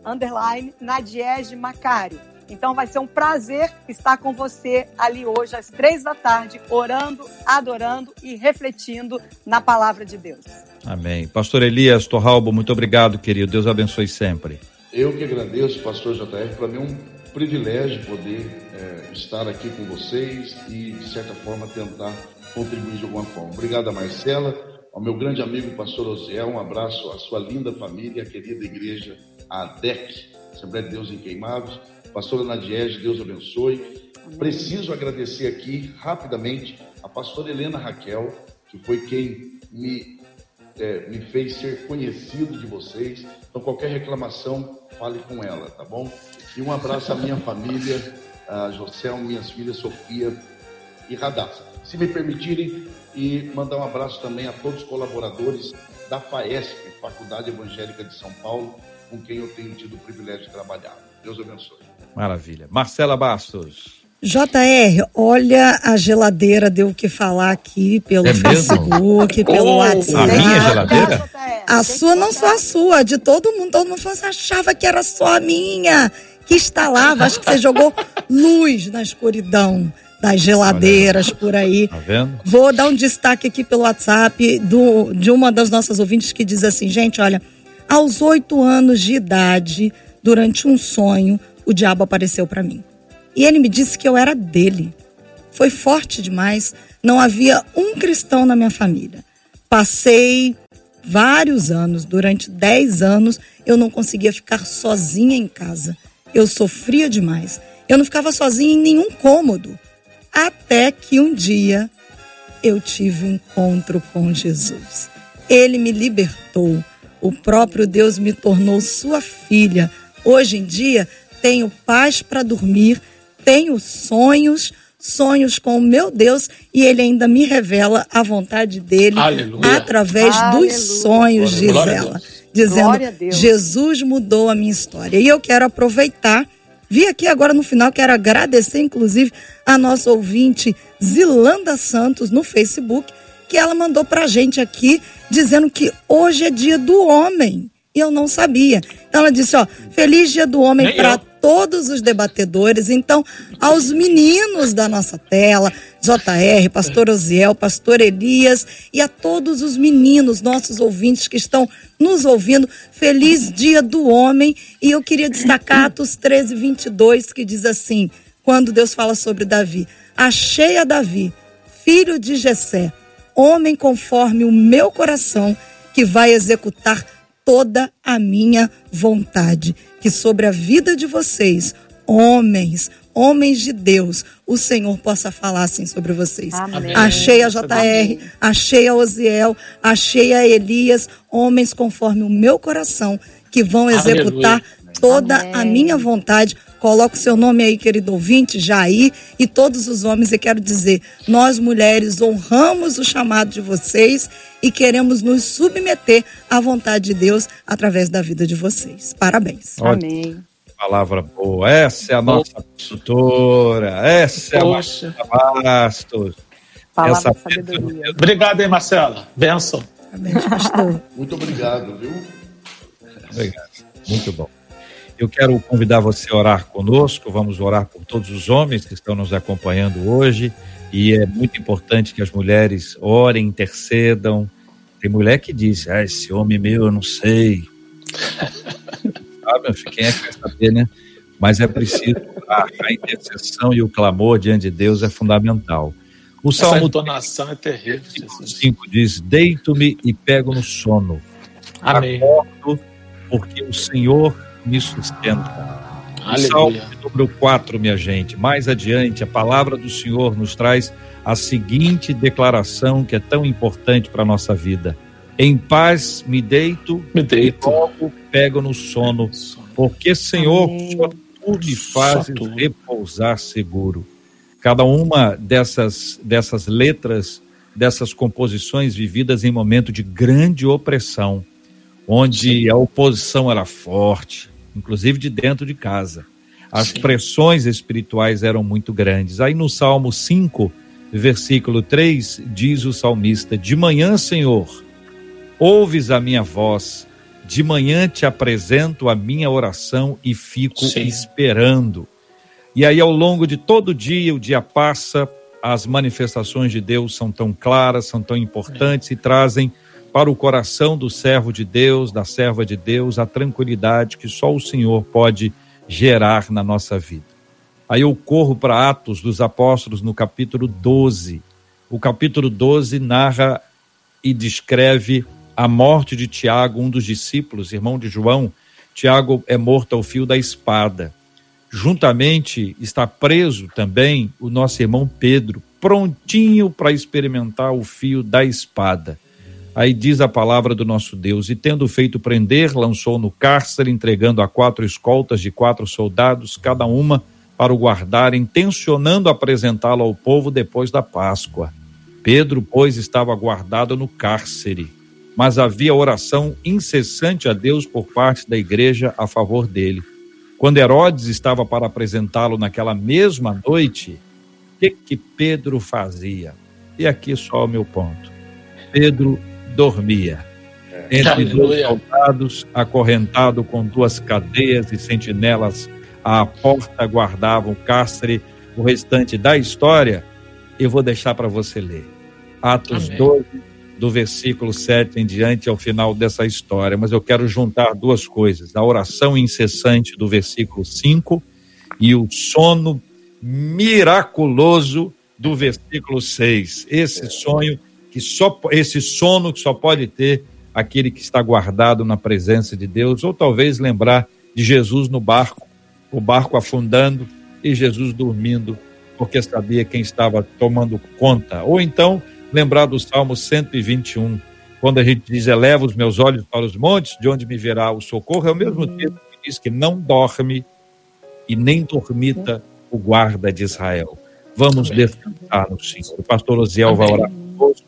underline, Nadiege Macário. Então vai ser um prazer estar com você ali hoje às três da tarde, orando, adorando e refletindo na palavra de Deus. Amém. Pastor Elias Torralbo, muito obrigado, querido. Deus abençoe sempre. Eu que agradeço, pastor JR, para mim é um privilégio poder é, estar aqui com vocês e, de certa forma, tentar contribuir de alguma forma. Obrigado a Marcela, ao meu grande amigo pastor Osiel, um abraço à sua linda família, a querida igreja ADEC, Assembleia de Deus em Queimados. Pastora Nadiege, Deus abençoe. Preciso agradecer aqui rapidamente a pastora Helena Raquel, que foi quem me é, me fez ser conhecido de vocês. Então, qualquer reclamação, fale com ela, tá bom? E um abraço à minha família, a José, minhas filhas Sofia e Radassa. Se me permitirem, e mandar um abraço também a todos os colaboradores da FAESP, Faculdade Evangélica de São Paulo, com quem eu tenho tido o privilégio de trabalhar. Deus abençoe. Maravilha. Marcela Bastos. JR, olha, a geladeira deu o que falar aqui pelo é Facebook, pelo oh, WhatsApp. A minha geladeira? A sua não só a sua, de todo mundo. Todo mundo falou, achava que era só a minha, que instalava. Acho que você jogou luz na escuridão das geladeiras por aí. Tá vendo? Vou dar um destaque aqui pelo WhatsApp do, de uma das nossas ouvintes que diz assim, gente, olha, aos oito anos de idade, durante um sonho, o diabo apareceu para mim. E ele me disse que eu era dele. Foi forte demais. Não havia um cristão na minha família. Passei vários anos, durante dez anos, eu não conseguia ficar sozinha em casa. Eu sofria demais. Eu não ficava sozinha em nenhum cômodo. Até que um dia eu tive um encontro com Jesus. Ele me libertou. O próprio Deus me tornou sua filha. Hoje em dia, tenho paz para dormir, tenho sonhos, sonhos com o meu Deus e ele ainda me revela a vontade dele Aleluia. através Aleluia. dos sonhos, diz ela. Dizendo, Jesus mudou a minha história. E eu quero aproveitar, vi aqui agora no final, quero agradecer inclusive a nossa ouvinte Zilanda Santos no Facebook, que ela mandou pra gente aqui dizendo que hoje é dia do homem. E eu não sabia. Então ela disse, ó, feliz dia do homem para todos os debatedores. Então, aos meninos da nossa tela, JR, Pastor Osiel, Pastor Elias e a todos os meninos, nossos ouvintes que estão nos ouvindo, feliz dia do homem. E eu queria destacar Atos 13, 22, que diz assim, quando Deus fala sobre Davi, achei a Davi, filho de Jessé, homem conforme o meu coração, que vai executar toda a minha vontade. Que sobre a vida de vocês, homens, homens de Deus, o Senhor possa falar assim sobre vocês. Amém. Achei a JR, Amém. achei a Osiel, achei a Elias, homens conforme o meu coração, que vão executar Aleluia. Toda Amém. a minha vontade Coloca o seu nome aí, querido ouvinte, Jair, e todos os homens. E quero dizer, nós mulheres honramos o chamado de vocês e queremos nos submeter à vontade de Deus através da vida de vocês. Parabéns. Amém. Palavra boa. Essa é a nossa tutora. Essa Poxa. é a nossa Bastos. Palavra Essa sabedoria. Obrigado, hein, Marcela. Benção. Amém, Muito obrigado, viu? Obrigado. Muito bom. Eu quero convidar você a orar conosco. Vamos orar por todos os homens que estão nos acompanhando hoje. E é muito importante que as mulheres orem, intercedam. Tem mulher que diz: ah, esse homem meu, eu não sei. Sabe, quem é que vai saber, né? Mas é preciso orar. A intercessão e o clamor diante de Deus é fundamental. O Essa Salmo entonação 3, é terrível. 5 diz: Deito-me e pego no sono. Amém. Acordo, porque o Senhor me sustenta. Aleluia. Salmo número 4, minha gente. Mais adiante, a palavra do Senhor nos traz a seguinte declaração que é tão importante para a nossa vida. Em paz me deito, me deito. e logo pego no sono, porque, Senhor, só tu me fazes repousar seguro. Cada uma dessas, dessas letras, dessas composições vividas em momento de grande opressão, onde a oposição era forte, inclusive de dentro de casa. As Sim. pressões espirituais eram muito grandes. Aí no Salmo 5, versículo 3, diz o salmista: De manhã, Senhor, ouves a minha voz, de manhã te apresento a minha oração e fico Sim. esperando. E aí, ao longo de todo o dia, o dia passa, as manifestações de Deus são tão claras, são tão importantes é. e trazem para o coração do servo de Deus, da serva de Deus, a tranquilidade que só o Senhor pode gerar na nossa vida. Aí eu corro para Atos dos Apóstolos no capítulo 12. O capítulo 12 narra e descreve a morte de Tiago, um dos discípulos, irmão de João. Tiago é morto ao fio da espada. Juntamente está preso também o nosso irmão Pedro, prontinho para experimentar o fio da espada. Aí diz a palavra do nosso Deus: E tendo feito prender, lançou no cárcere, entregando a quatro escoltas de quatro soldados, cada uma para o guardar, intencionando apresentá-lo ao povo depois da Páscoa. Pedro, pois, estava guardado no cárcere, mas havia oração incessante a Deus por parte da igreja a favor dele. Quando Herodes estava para apresentá-lo naquela mesma noite, o que, que Pedro fazia? E aqui só o meu ponto. Pedro dormia. É. Entre dois soldados, acorrentado com duas cadeias e sentinelas à porta guardavam o cárcere. O restante da história eu vou deixar para você ler. Atos Amém. 12, do versículo 7 em diante, ao final dessa história. Mas eu quero juntar duas coisas: a oração incessante do versículo 5 e o sono miraculoso do versículo 6. Esse sonho que só esse sono que só pode ter aquele que está guardado na presença de Deus, ou talvez lembrar de Jesus no barco, o barco afundando, e Jesus dormindo, porque sabia quem estava tomando conta. Ou então, lembrar do Salmo 121, quando a gente diz: Eleva os meus olhos para os montes, de onde me verá o socorro, é o mesmo texto que diz que não dorme e nem dormita o guarda de Israel. Vamos descansar no Senhor. O pastor Osiel vai orar conosco.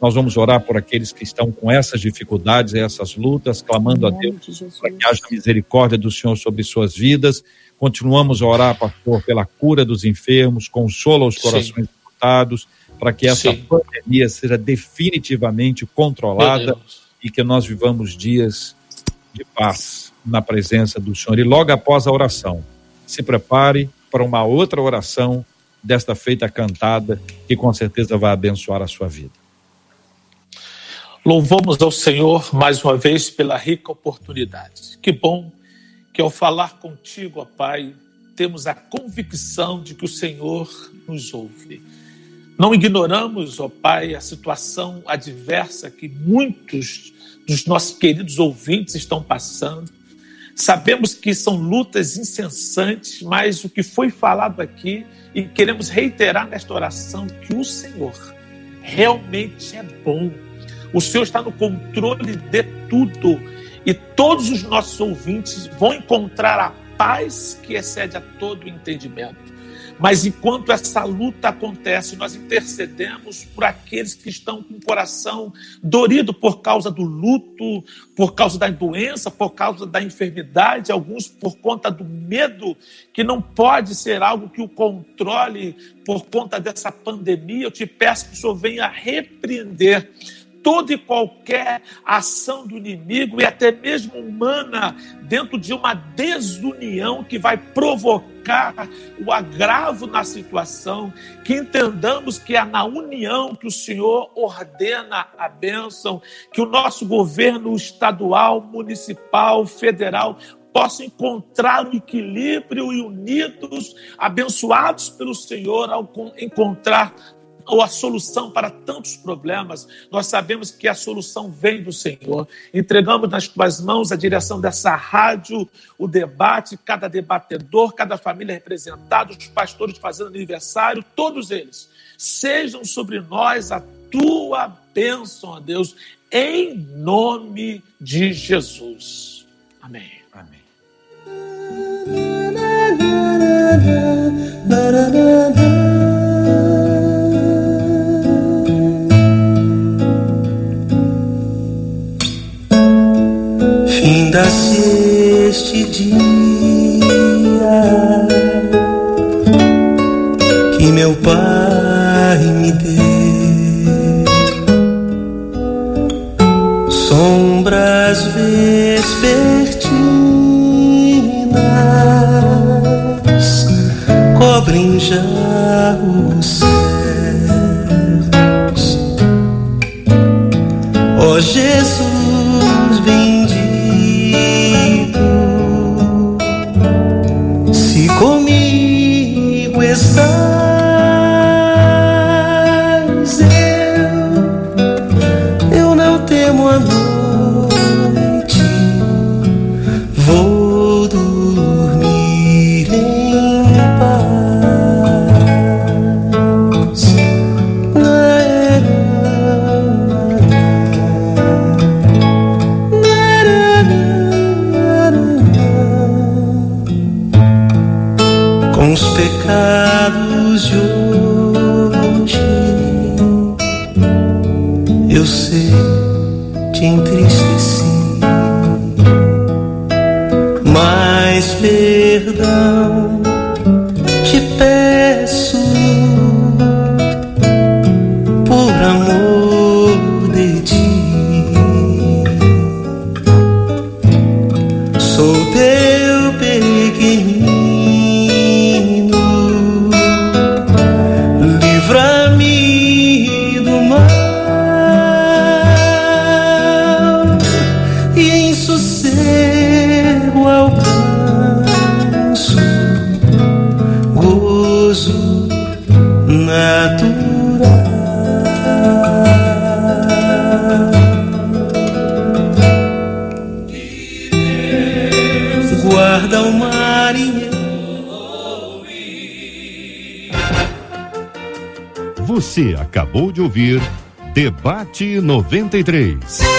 Nós vamos orar por aqueles que estão com essas dificuldades, essas lutas, clamando a Deus para que haja misericórdia do Senhor sobre suas vidas. Continuamos a orar, pastor, pela cura dos enfermos, consola os corações lutados, para que essa Sim. pandemia seja definitivamente controlada e que nós vivamos dias de paz na presença do Senhor. E logo após a oração, se prepare para uma outra oração desta feita cantada, que com certeza vai abençoar a sua vida. Louvamos ao Senhor mais uma vez pela rica oportunidade. Que bom que ao falar contigo, ó Pai, temos a convicção de que o Senhor nos ouve. Não ignoramos, ó Pai, a situação adversa que muitos dos nossos queridos ouvintes estão passando. Sabemos que são lutas incessantes, mas o que foi falado aqui, e queremos reiterar nesta oração, que o Senhor realmente é bom. O Senhor está no controle de tudo. E todos os nossos ouvintes vão encontrar a paz que excede a todo entendimento. Mas enquanto essa luta acontece, nós intercedemos por aqueles que estão com o coração dorido por causa do luto, por causa da doença, por causa da enfermidade, alguns por conta do medo, que não pode ser algo que o controle por conta dessa pandemia. Eu te peço que o Senhor venha repreender toda e qualquer ação do inimigo e até mesmo humana dentro de uma desunião que vai provocar o agravo na situação, que entendamos que é na união que o Senhor ordena a bênção, que o nosso governo estadual, municipal, federal possam encontrar o equilíbrio e unidos, abençoados pelo Senhor ao encontrar ou a solução para tantos problemas, nós sabemos que a solução vem do Senhor. Entregamos nas tuas mãos a direção dessa rádio, o debate, cada debatedor, cada família representada, os pastores fazendo aniversário, todos eles. Sejam sobre nós a tua bênção, ó Deus, em nome de Jesus. Amém. Amém. Finda-se este dia que meu pai me deu, sombras vespertinas cobrem já os céus, oh, Jesus. Ouvir Debate 93.